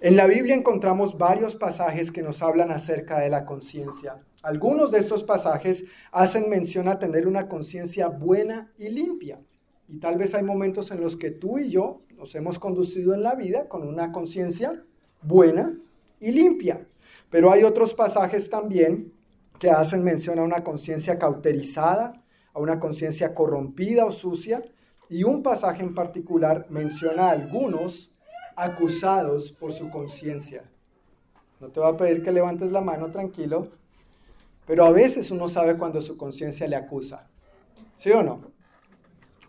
S1: En la Biblia encontramos varios pasajes que nos hablan acerca de la conciencia. Algunos de estos pasajes hacen mención a tener una conciencia buena y limpia. Y tal vez hay momentos en los que tú y yo nos hemos conducido en la vida con una conciencia buena y limpia. Pero hay otros pasajes también que hacen mención a una conciencia cauterizada, a una conciencia corrompida o sucia, y un pasaje en particular menciona a algunos acusados por su conciencia. No te voy a pedir que levantes la mano tranquilo, pero a veces uno sabe cuando su conciencia le acusa. ¿Sí o no?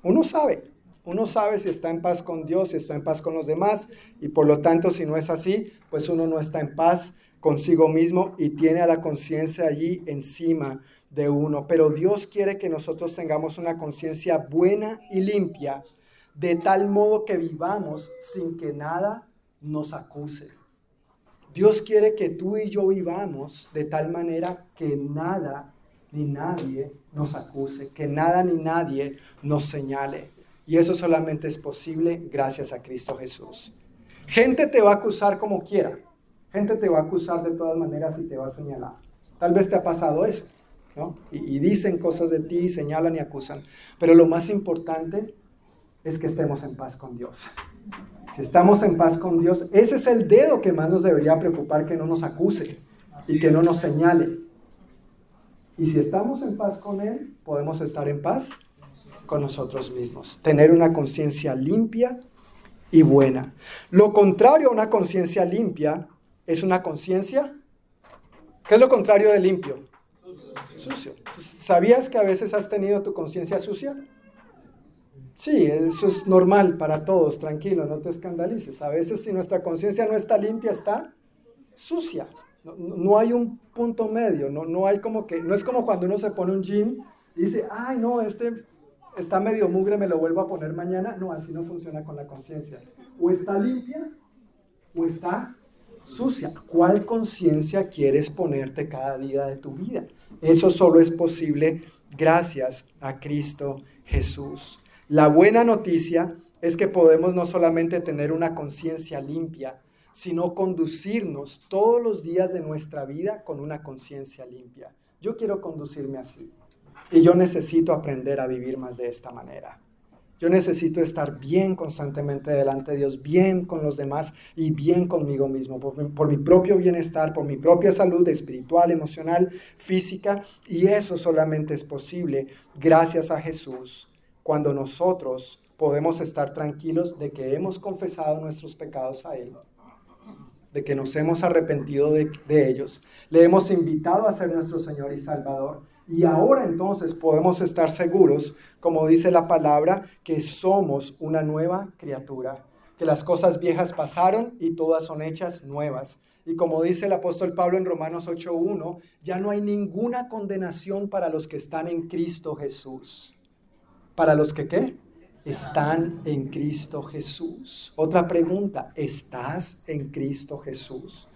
S1: Uno sabe. Uno sabe si está en paz con Dios, si está en paz con los demás, y por lo tanto, si no es así, pues uno no está en paz consigo mismo y tiene a la conciencia allí encima de uno. Pero Dios quiere que nosotros tengamos una conciencia buena y limpia, de tal modo que vivamos sin que nada nos acuse. Dios quiere que tú y yo vivamos de tal manera que nada ni nadie nos acuse, que nada ni nadie nos señale. Y eso solamente es posible gracias a Cristo Jesús. Gente te va a acusar como quiera. Gente te va a acusar de todas maneras y te va a señalar. Tal vez te ha pasado eso, ¿no? Y, dicen cosas de ti, señalan y acusan. Pero lo más importante es que estemos en paz con Dios. Si estamos en paz con Dios, ese es el dedo que más nos debería preocupar que no nos acuse y que no nos señale. Y si estamos en paz con Él, podemos estar en paz con nosotros mismos. Tener una conciencia limpia y buena. Lo contrario a una conciencia limpia es una conciencia. ¿Qué es lo contrario de limpio? Sucio. ¿Sabías que a veces has tenido tu conciencia sucia? Sí, eso es normal para todos, tranquilo, no te escandalices. A veces si nuestra conciencia no está limpia, está sucia. No, hay un punto medio, no, no hay como que, no es como cuando uno se pone un jean y dice, ay no, este está medio mugre, me lo vuelvo a poner mañana. No, así no funciona con la conciencia. O está limpia o está sucia. ¿Cuál conciencia quieres ponerte cada día de tu vida? Eso solo es posible gracias a Cristo Jesús. La buena noticia es que podemos no solamente tener una conciencia limpia, sino conducirnos todos los días de nuestra vida con una conciencia limpia. Yo quiero conducirme así y yo necesito aprender a vivir más de esta manera. Yo necesito estar bien constantemente delante de Dios, bien con los demás y bien conmigo mismo, por mi, propio bienestar, por mi propia salud espiritual, emocional, física. Y eso solamente es posible gracias a Jesús, cuando nosotros podemos estar tranquilos de que hemos confesado nuestros pecados a Él, de que nos hemos arrepentido de, de ellos, le hemos invitado a ser nuestro Señor y Salvador. Y ahora entonces podemos estar seguros como dice la palabra, que somos una nueva criatura, que las cosas viejas pasaron y todas son hechas nuevas. Y como dice el apóstol Pablo en Romanos 8.1, ya no hay ninguna condenación para los que están en Cristo Jesús. ¿Para los que qué? Están en Cristo Jesús. Otra pregunta, ¿estás en Cristo Jesús?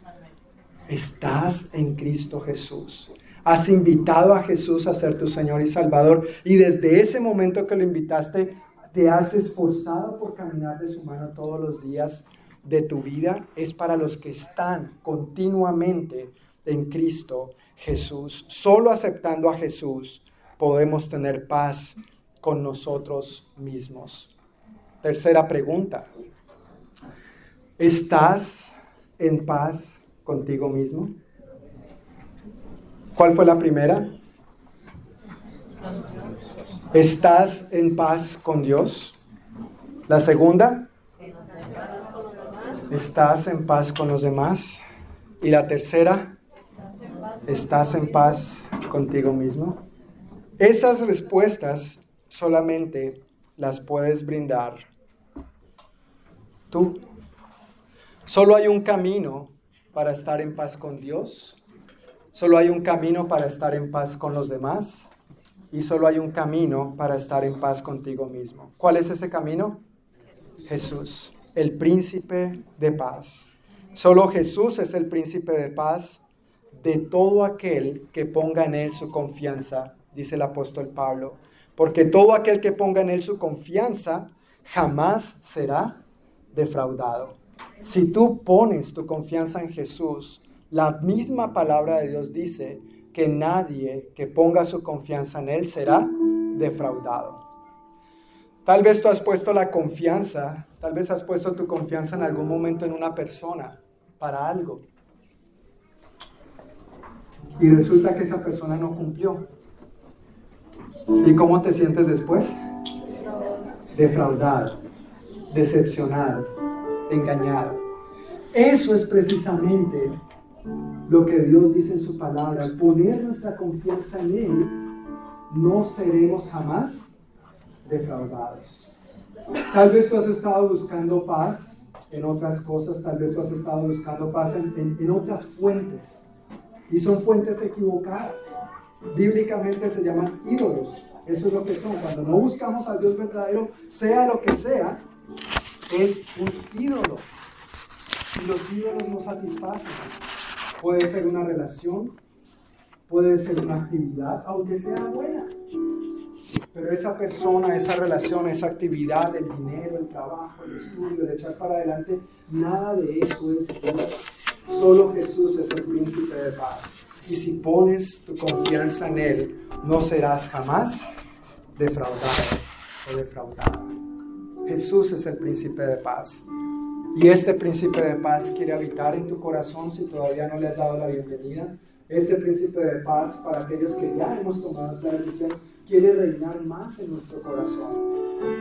S1: ¿Estás en Cristo Jesús? Has invitado a Jesús a ser tu Señor y Salvador y desde ese momento que lo invitaste, te has esforzado por caminar de su mano todos los días de tu vida. Es para los que están continuamente en Cristo Jesús. Solo aceptando a Jesús podemos tener paz con nosotros mismos. Tercera pregunta. ¿Estás en paz contigo mismo? ¿Cuál fue la primera? ¿Estás en paz con Dios? La segunda, ¿estás en paz con los demás? Y la tercera, ¿estás en paz contigo mismo? Esas respuestas solamente las puedes brindar tú. Solo hay un camino para estar en paz con Dios Solo hay un camino para estar en paz con los demás y solo hay un camino para estar en paz contigo mismo. ¿Cuál es ese camino? Jesús, el príncipe de paz. Solo Jesús es el príncipe de paz de todo aquel que ponga en él su confianza, dice el apóstol Pablo. Porque todo aquel que ponga en él su confianza jamás será defraudado. Si tú pones tu confianza en Jesús, la misma palabra de Dios dice que nadie que ponga su confianza en Él será defraudado. Tal vez tú has puesto la confianza, tal vez has puesto tu confianza en algún momento en una persona para algo. Y resulta que esa persona no cumplió. ¿Y cómo te sientes después? Defraudado, decepcionado, engañado. Eso es precisamente lo que Dios dice en su palabra, al poner nuestra confianza en Él, no seremos jamás defraudados. Tal vez tú has estado buscando paz en otras cosas, tal vez tú has estado buscando paz en, en otras fuentes, y son fuentes equivocadas. Bíblicamente se llaman ídolos. Eso es lo que son. Cuando no buscamos a Dios verdadero, sea lo que sea, es un ídolo. Y los ídolos no satisfacen. Puede ser una relación, puede ser una actividad, aunque sea buena. Pero esa persona, esa relación, esa actividad, el dinero, el trabajo, el estudio, el echar para adelante, nada de eso es Dios. Solo Jesús es el príncipe de paz. Y si pones tu confianza en Él, no serás jamás defraudado o defraudada. Jesús es el príncipe de paz. Y este príncipe de paz quiere habitar en tu corazón si todavía no le has dado la bienvenida. Este príncipe de paz, para aquellos que ya hemos tomado esta decisión, quiere reinar más en nuestro corazón.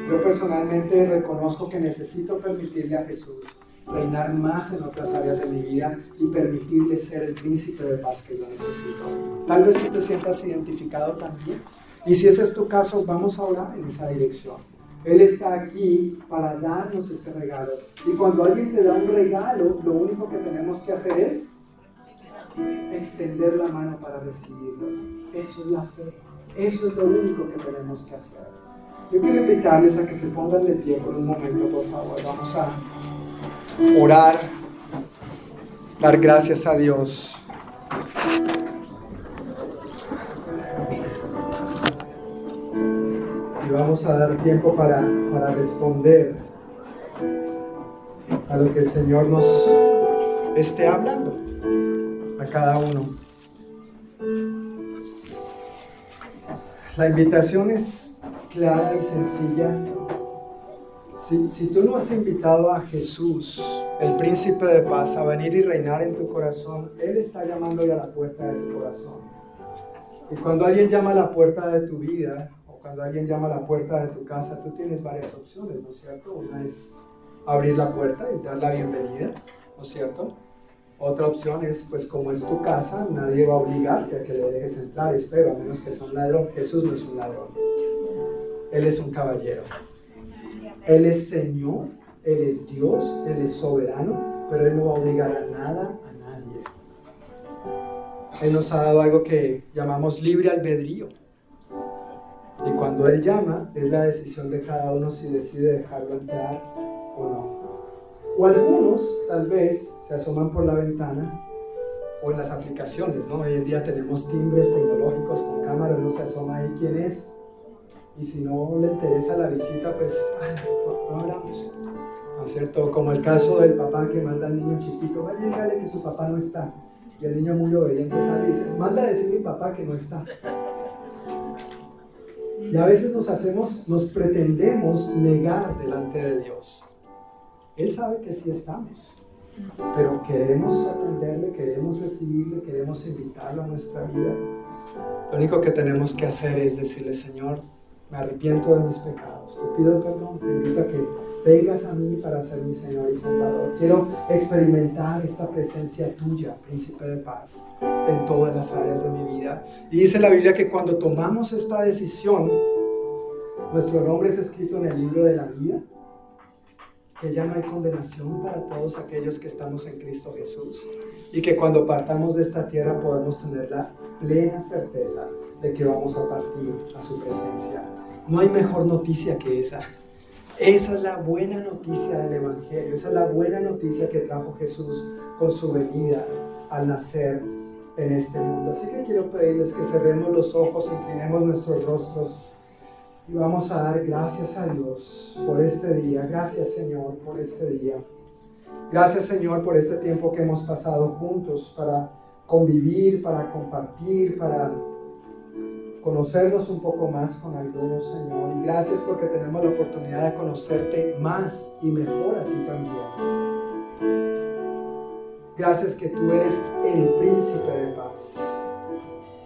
S1: Yo personalmente reconozco que necesito permitirle a Jesús reinar más en otras áreas de mi vida y permitirle ser el príncipe de paz que yo necesito. Tal vez tú te sientas identificado también. Y si ese es tu caso, vamos a orar en esa dirección. Él está aquí para darnos ese regalo. Y cuando alguien te da un regalo, lo único que tenemos que hacer es extender la mano para recibirlo. Eso es la fe. Eso es lo único que tenemos que hacer. Yo quiero invitarles a que se pongan de pie por un momento, por favor. Vamos a orar, dar gracias a Dios. Vamos a dar tiempo para, para responder a lo que el Señor nos esté hablando a cada uno. La invitación es clara y sencilla. Si, si, tú no has invitado a Jesús, el príncipe de paz, a venir y reinar en tu corazón, Él está llamando ya a la puerta de tu corazón. Y cuando alguien llama a la puerta de tu vida, cuando alguien llama a la puerta de tu casa, tú tienes varias opciones, ¿no es cierto? Una es abrir la puerta y dar la bienvenida, ¿no es cierto? Otra opción es, pues como es tu casa, nadie va a obligarte a que le dejes entrar, espero, a menos que sea un ladrón. Jesús no es un ladrón. Él es un caballero. Él es Señor, Él es Dios, Él es soberano, pero Él no va a obligar a nada, a nadie. Él nos ha dado algo que llamamos libre albedrío. Y cuando Él llama, es la decisión de cada uno si decide dejarlo entrar o no. O algunos tal vez se asoman por la ventana o en las aplicaciones, ¿no? Hoy en día tenemos timbres tecnológicos con cámara, uno se asoma ahí quién es. Y si no le interesa la visita, pues no, hablamos. ¿No es cierto? Como el caso del papá que manda al niño chiquito, vaya, dígale que su papá no está. Y el niño muy obediente sale y dice, manda a decir mi papá que no está. Y a veces nos hacemos, nos pretendemos negar delante de Dios. Él sabe que sí estamos, pero queremos atenderle, queremos recibirle, queremos invitarlo a nuestra vida. Lo único que tenemos que hacer es decirle, Señor, me arrepiento de mis pecados, te pido perdón, te invito a que vengas a mí para ser mi Señor y Salvador. Quiero experimentar esta presencia tuya, príncipe de paz, en todas las áreas de mi vida. Y dice la Biblia que cuando tomamos esta decisión, nuestro nombre es escrito en el libro de la vida que ya no hay condenación para todos aquellos que estamos en Cristo Jesús y que cuando partamos de esta tierra podemos tener la plena certeza de que vamos a partir a su presencia. No hay mejor noticia que esa. Esa es la buena noticia del Evangelio, esa es la buena noticia que trajo Jesús con su venida al nacer en este mundo. Así que quiero pedirles que cerremos los ojos, inclinemos nuestros rostros y vamos a dar gracias a Dios por este día. Gracias Señor por este día. Gracias Señor por este tiempo que hemos pasado juntos para convivir, para compartir, para conocernos un poco más con algunos, Señor. Y gracias porque tenemos la oportunidad de conocerte más y mejor a ti también. Gracias que tú eres el príncipe de paz.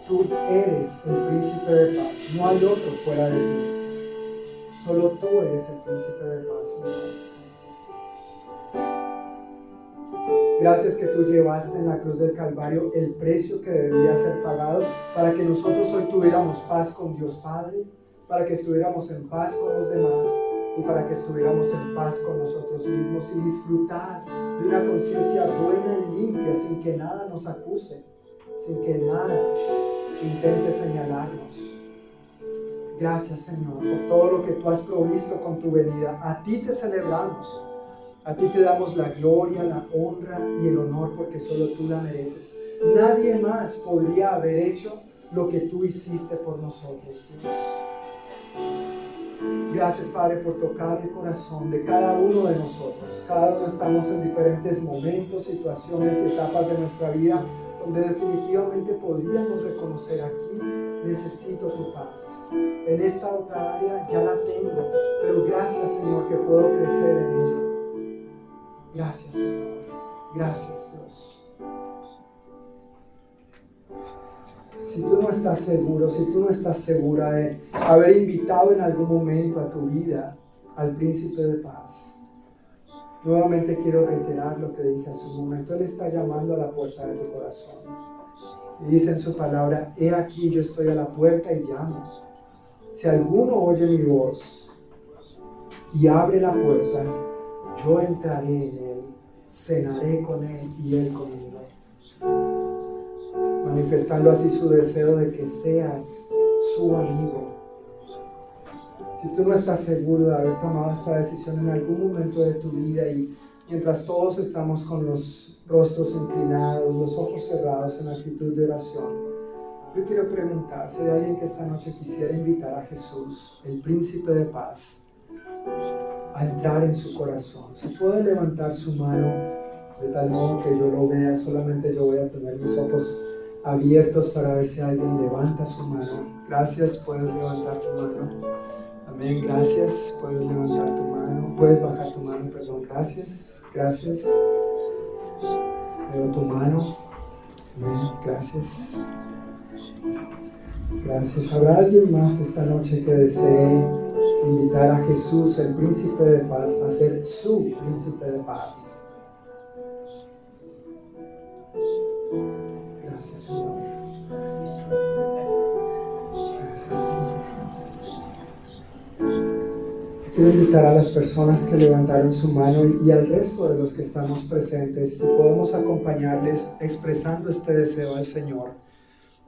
S1: Tú eres el príncipe de paz, no hay otro fuera de ti. Solo tú eres el príncipe de paz, Señor. Gracias que tú llevaste en la cruz del Calvario el precio que debía ser pagado para que nosotros hoy tuviéramos paz con Dios Padre, para que estuviéramos en paz con los demás y para que estuviéramos en paz con nosotros mismos y disfrutar de una conciencia buena y limpia sin que nada nos acuse, sin que nada intente señalarnos. Gracias Señor por todo lo que tú has provisto con tu venida. A ti te celebramos. A ti te damos la gloria, la honra y el honor porque solo tú la mereces. Nadie más podría haber hecho lo que tú hiciste por nosotros, Gracias, Padre, por tocar el corazón de cada uno de nosotros. Cada uno estamos en diferentes momentos, situaciones, etapas de nuestra vida donde definitivamente podríamos reconocer aquí, necesito tu paz. En esta otra área ya la tengo, pero gracias Señor que puedo crecer en ello. Gracias Señor, gracias Dios. Si tú no estás seguro, si tú no estás segura de haber invitado en algún momento a tu vida al príncipe de paz, Nuevamente quiero reiterar lo que dije hace un momento. Él está llamando a la puerta de tu corazón. Y dice en su palabra, he aquí yo estoy a la puerta y llamo. Si alguno oye mi voz y abre la puerta, yo entraré en él, cenaré con él y él conmigo. Manifestando así su deseo de que seas su amigo. Si tú no estás seguro de haber tomado esta decisión en algún momento de tu vida y mientras todos estamos con los rostros inclinados, los ojos cerrados en actitud de oración, yo quiero preguntar si hay alguien que esta noche quisiera invitar a Jesús, el príncipe de paz, a entrar en su corazón. Si puede levantar su mano de tal modo que yo lo vea, solamente yo voy a tener mis ojos abiertos para ver si alguien levanta su mano. Gracias, puedes levantar tu mano. Amén, gracias, puedes levantar tu mano, puedes bajar tu mano, perdón, gracias, gracias. Veo tu mano. Amén, gracias. Gracias. ¿Habrá alguien más esta noche que desee invitar a Jesús, el príncipe de paz, a ser su príncipe de paz? Gracias, Señor. Gracias, Señor. Quiero invitar a las personas que levantaron su mano y al resto de los que estamos presentes, si podemos acompañarles expresando este deseo al Señor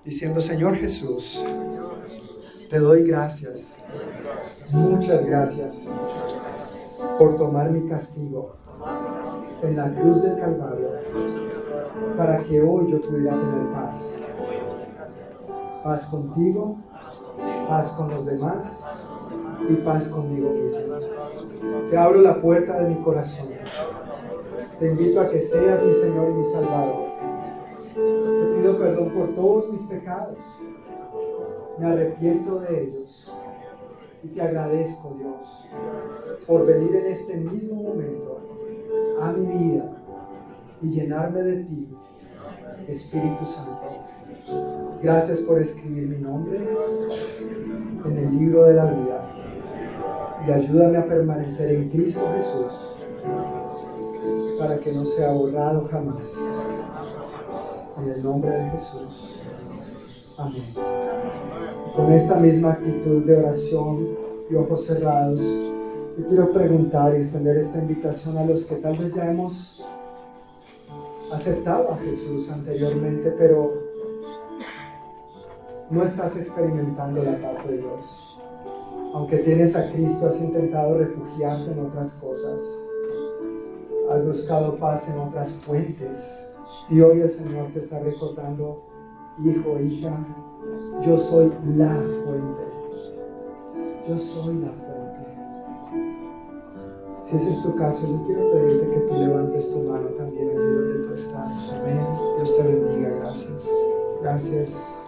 S1: diciendo, Señor Jesús, te doy gracias, muchas gracias por tomar mi castigo en la cruz del Calvario para que hoy yo pudiera tener paz. Paz contigo, paz con los demás y paz conmigo mismo. Te abro la puerta de mi corazón. Te invito a que seas mi Señor y mi Salvador pido perdón por todos mis pecados. Me arrepiento de ellos. Y te agradezco, Dios, por venir en este mismo momento a mi vida y llenarme de ti, Espíritu Santo. Gracias por escribir mi nombre en el libro de la vida y ayúdame a permanecer en Cristo Jesús para que no sea borrado jamás. En el nombre de Jesús. Amén. Con esta misma actitud de oración y ojos cerrados, yo quiero preguntar y extender esta invitación a los que tal vez ya hemos aceptado a Jesús anteriormente, pero no estás experimentando la paz de Dios. Aunque tienes a Cristo, has intentado refugiarte en otras cosas. Has buscado paz en otras fuentes y hoy el Señor te está recordando, hijo, hija, yo soy la fuente. Yo soy la fuente. Si ese es tu caso, yo quiero pedirte que tú levantes tu mano también allí donde tú estás. Amén. Dios te bendiga. Gracias. Gracias.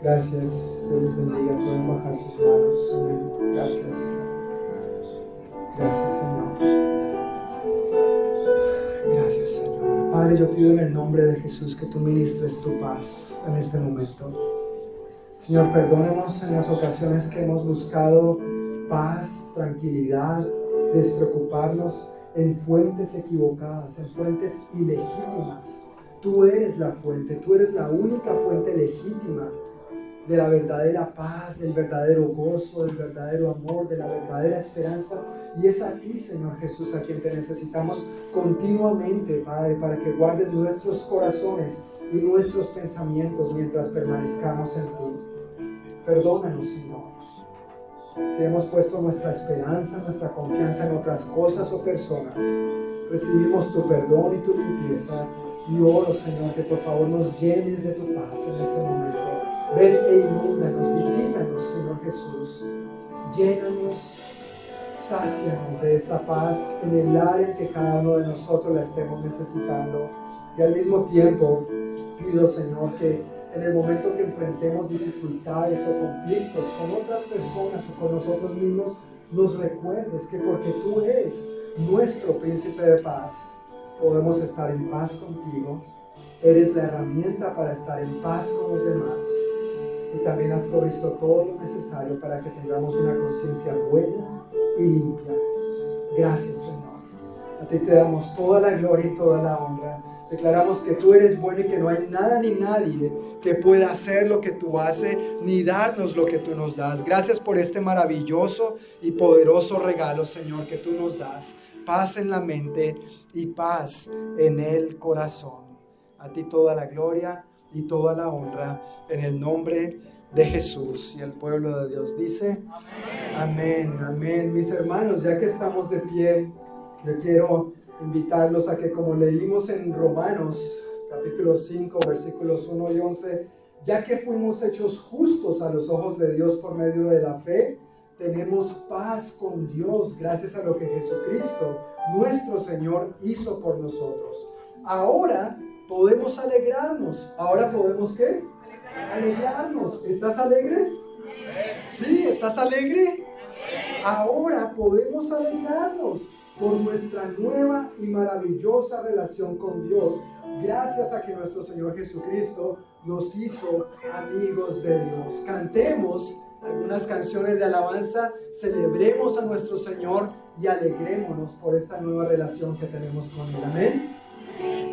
S1: Gracias. Dios bendiga. Pueden bajar sus manos. Amén. Gracias. Gracias, Señor. Padre, yo pido en el nombre de Jesús que tú ministres tu paz en este momento. Señor, perdónenos en las ocasiones que hemos buscado paz, tranquilidad, despreocuparnos en fuentes equivocadas, en fuentes ilegítimas. Tú eres la fuente, tú eres la única fuente legítima de la verdadera paz, del verdadero gozo, del verdadero amor, de la verdadera esperanza. Y es a ti, Señor Jesús, a quien te necesitamos continuamente, Padre, para que guardes nuestros corazones y nuestros pensamientos mientras permanezcamos en ti. Perdónanos, Señor. Si hemos puesto nuestra esperanza, nuestra confianza en otras cosas o personas, recibimos tu perdón y tu limpieza. Y oro, Señor, que por favor nos llenes de tu paz en este momento Ven e inúndanos, visítanos, Señor Jesús. Llénanos, sácianos de esta paz en el área que cada uno de nosotros la estemos necesitando. Y al mismo tiempo pido, Señor, que en el momento que enfrentemos dificultades o conflictos con otras personas o con nosotros mismos, nos recuerdes que porque tú eres nuestro príncipe de paz, podemos estar en paz contigo. Eres la herramienta para estar en paz con los demás y también has provisto todo lo necesario para que tengamos una conciencia buena y limpia. Gracias, Señor. A ti te damos toda la gloria y toda la honra. Declaramos que tú eres bueno y que no hay nada ni nadie que pueda hacer lo que tú haces, ni darnos lo que tú nos das. Gracias por este maravilloso y poderoso regalo, Señor, que tú nos das. Paz en la mente y paz en el corazón. A ti toda la gloria y toda la honra en el nombre de Jesús. Y el pueblo de Dios dice, amén, amén. Mis hermanos, ya que estamos de pie, yo quiero invitarlos a que como leímos en Romanos capítulo 5, versículos 1 y 11, ya que fuimos hechos justos a los ojos de Dios por medio de la fe, tenemos paz con Dios gracias a lo que Jesucristo, nuestro Señor, hizo por nosotros. Ahora podemos alegrarnos. Ahora podemos qué? Alegrarnos. ¿Estás alegre? Sí, ¿estás alegre? Ahora podemos alegrarnos por nuestra nueva y maravillosa relación con Dios, gracias a que nuestro Señor Jesucristo nos hizo amigos de Dios. Cantemos algunas canciones de alabanza, celebremos a nuestro Señor y alegrémonos por esta nueva relación que tenemos con Él. Amén.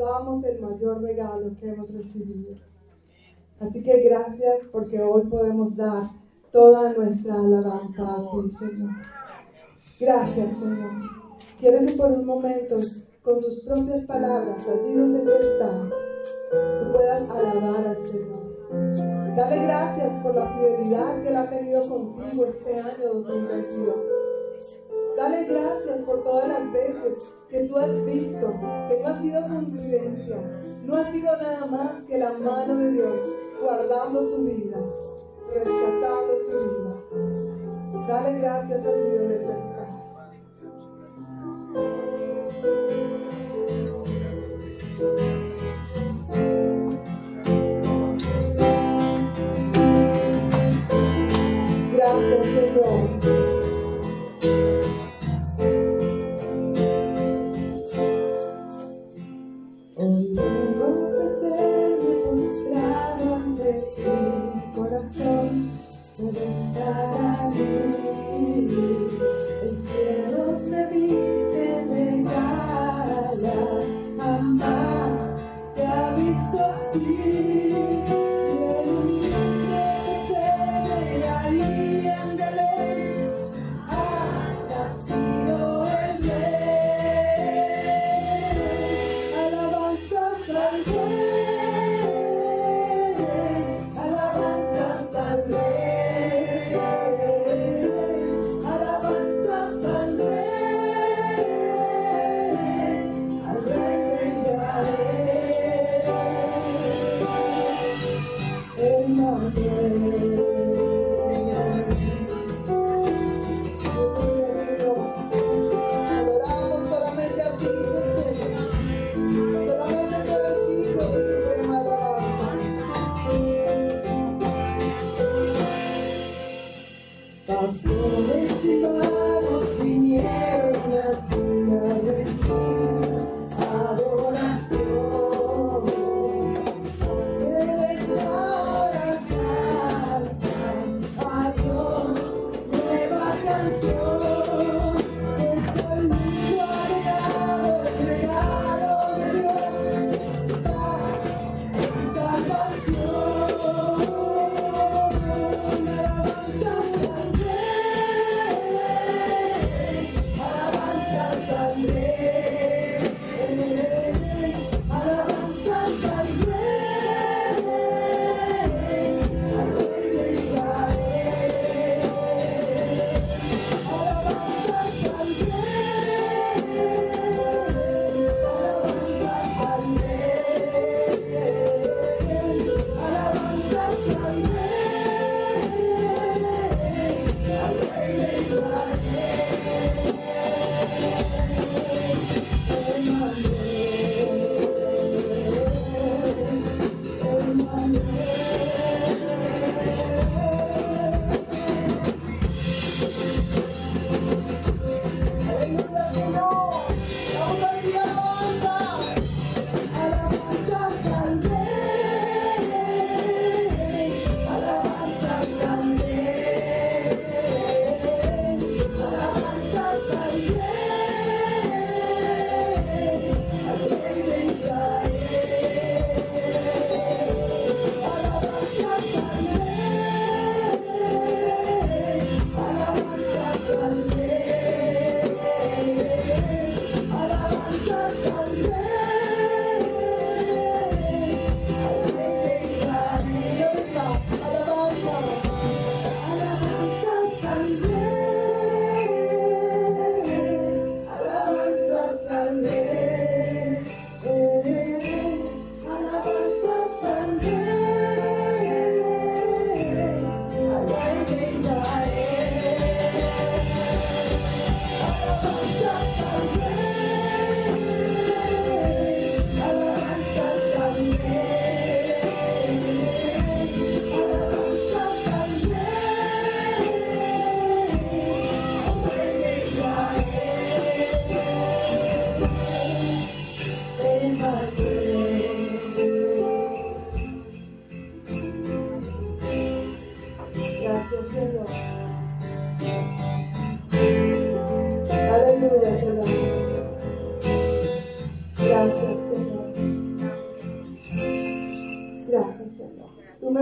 S2: Recordamos el mayor regalo que hemos recibido. Así que gracias porque hoy podemos dar toda nuestra alabanza a ti, Señor. Gracias, Señor. Quiero que por un momento, con tus propias palabras, allí donde tú estás, tú puedas alabar al Señor. Dale gracias por la fidelidad que Él ha tenido contigo este año 2022. Dale gracias por todas las veces que tú has visto que no ha sido coincidencia, no ha sido nada más que la mano de Dios guardando tu vida, rescatando tu vida. Dale gracias a Dios de tu estás.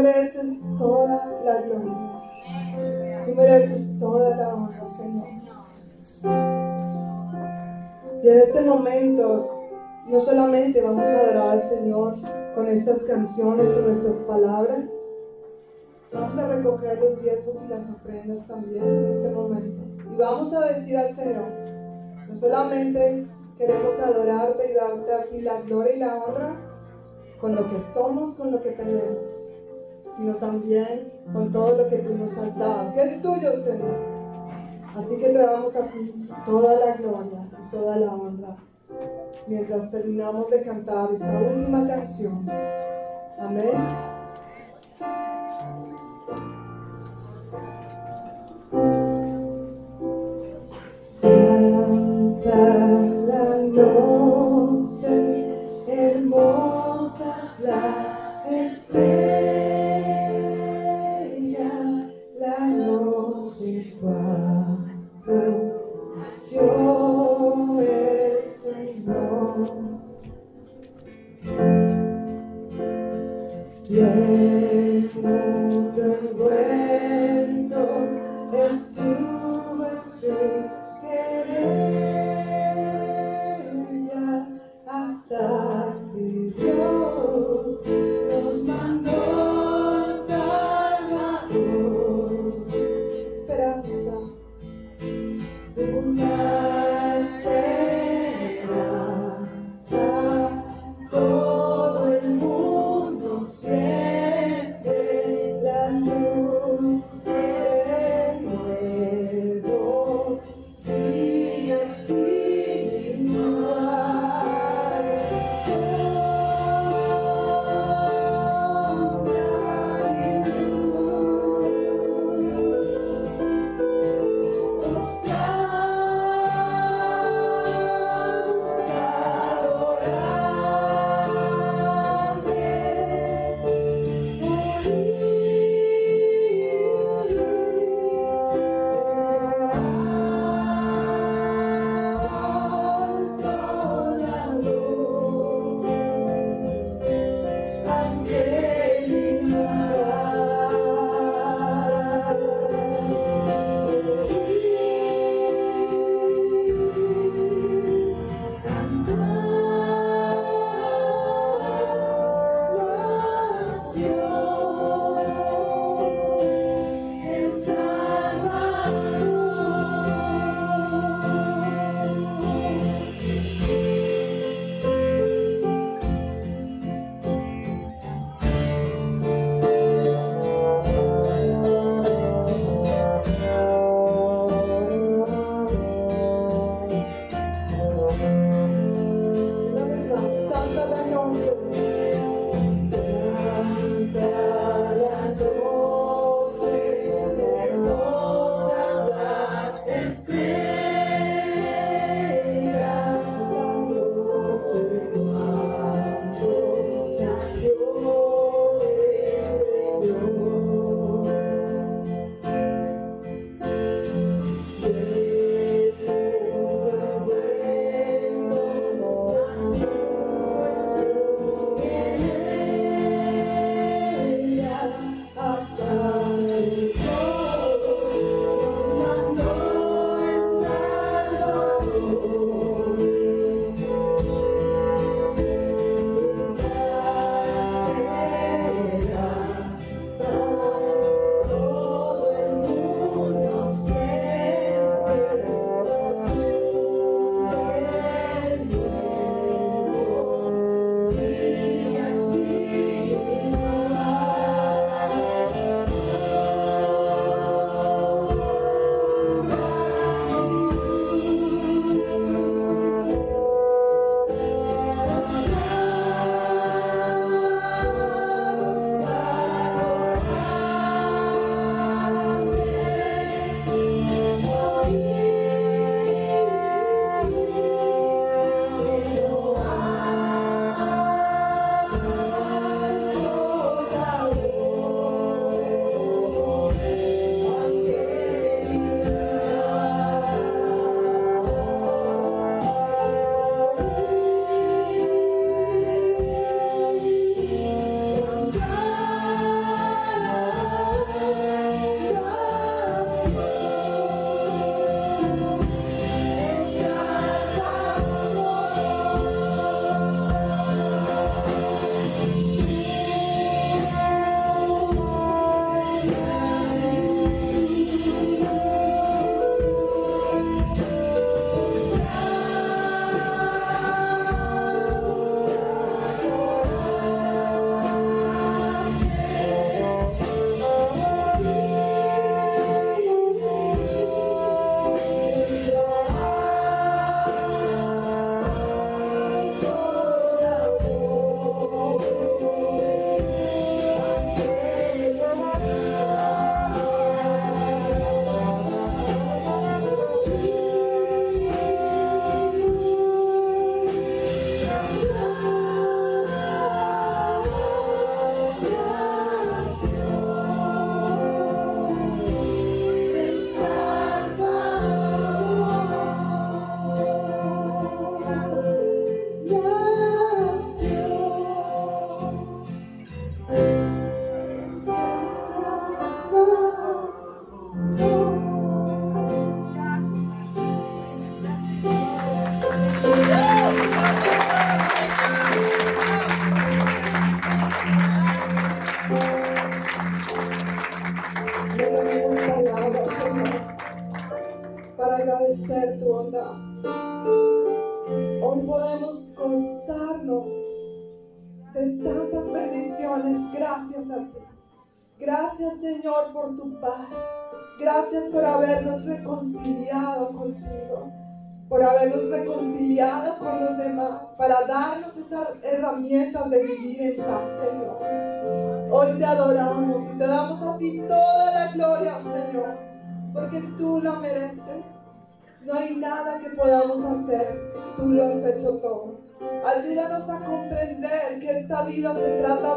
S2: Mereces toda la gloria. Tú mereces toda la honra, Señor. Y en este momento, no solamente vamos a adorar al Señor con estas canciones o nuestras palabras, vamos a recoger los diezmos y las ofrendas también en este momento. Y vamos a decir al Señor, no solamente queremos adorarte y darte a ti la gloria y la honra con lo que somos, con lo que tenemos, sino también con todo lo que tú nos has dado, que es tuyo, Señor. Así que te damos a ti toda la gloria y toda la honra mientras terminamos de cantar esta última canción. Amén.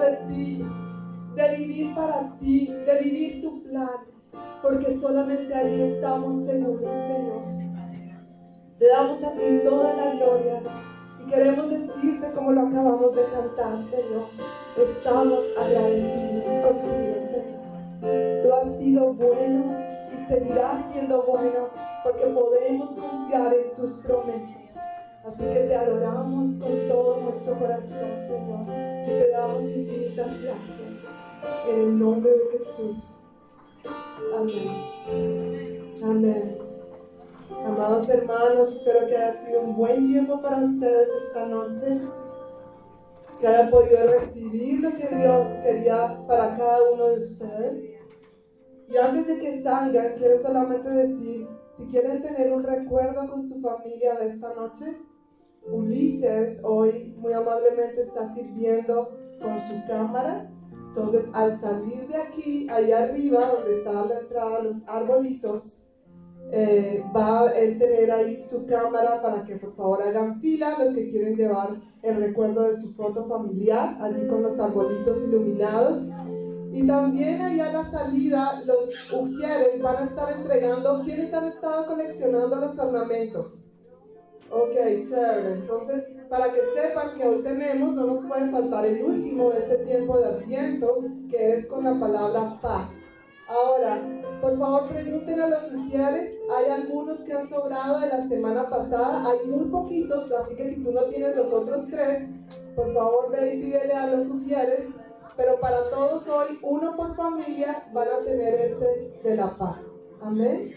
S2: De ti, de vivir para ti, de vivir tu plan, porque solamente ahí estamos seguros, Señor. Te damos a ti toda la gloria y queremos decirte como lo acabamos de cantar, Señor. Estamos agradecidos contigo, Señor. Tú has sido bueno y seguirás siendo bueno porque podemos confiar en tus promesas. Así que te adoramos con todo nuestro corazón, Señor, y te damos infinitas gracias. En el nombre de Jesús. Amén. Amén. Amados hermanos, espero que haya sido un buen tiempo para ustedes esta noche. Que hayan podido recibir lo que Dios quería para cada uno de ustedes. Y antes de que salgan, quiero solamente decir, si quieren tener un recuerdo con su familia de esta noche, Ulises hoy muy amablemente está sirviendo con su cámara. Entonces, al salir de aquí, allá arriba, donde está la entrada, los arbolitos, eh, va a tener ahí su cámara para que por favor hagan fila los que quieren llevar el recuerdo de su foto familiar, allí con los arbolitos iluminados. Y también allá a la salida, los ujieres van a estar entregando, quienes han estado coleccionando los ornamentos. Ok, chévere. Entonces, para que sepan que hoy tenemos, no nos puede faltar el último de este tiempo de Adviento, que es con la palabra paz. Ahora, por favor, pregunten a los mujeres. Hay algunos que han sobrado de la semana pasada. Hay muy poquitos, así que si tú no tienes los otros tres, por favor ve y pídele a los mujeres. Pero para todos hoy, uno por familia, van a tener este de la paz. Amén.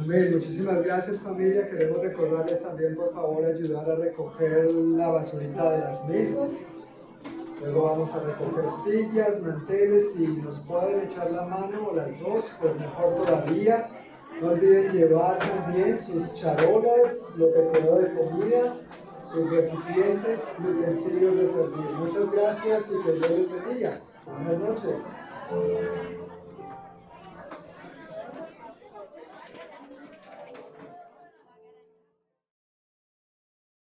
S1: Amén, muchísimas gracias familia. Queremos recordarles también por favor ayudar a recoger la basurita de las mesas. Luego vamos a recoger sillas, manteles, si nos pueden echar la mano o las dos, pues mejor todavía. No olviden llevar también sus charolas, lo que quedó de comida, sus recipientes y utensilios de servir. Muchas gracias y que Dios les bendiga. Buenas noches.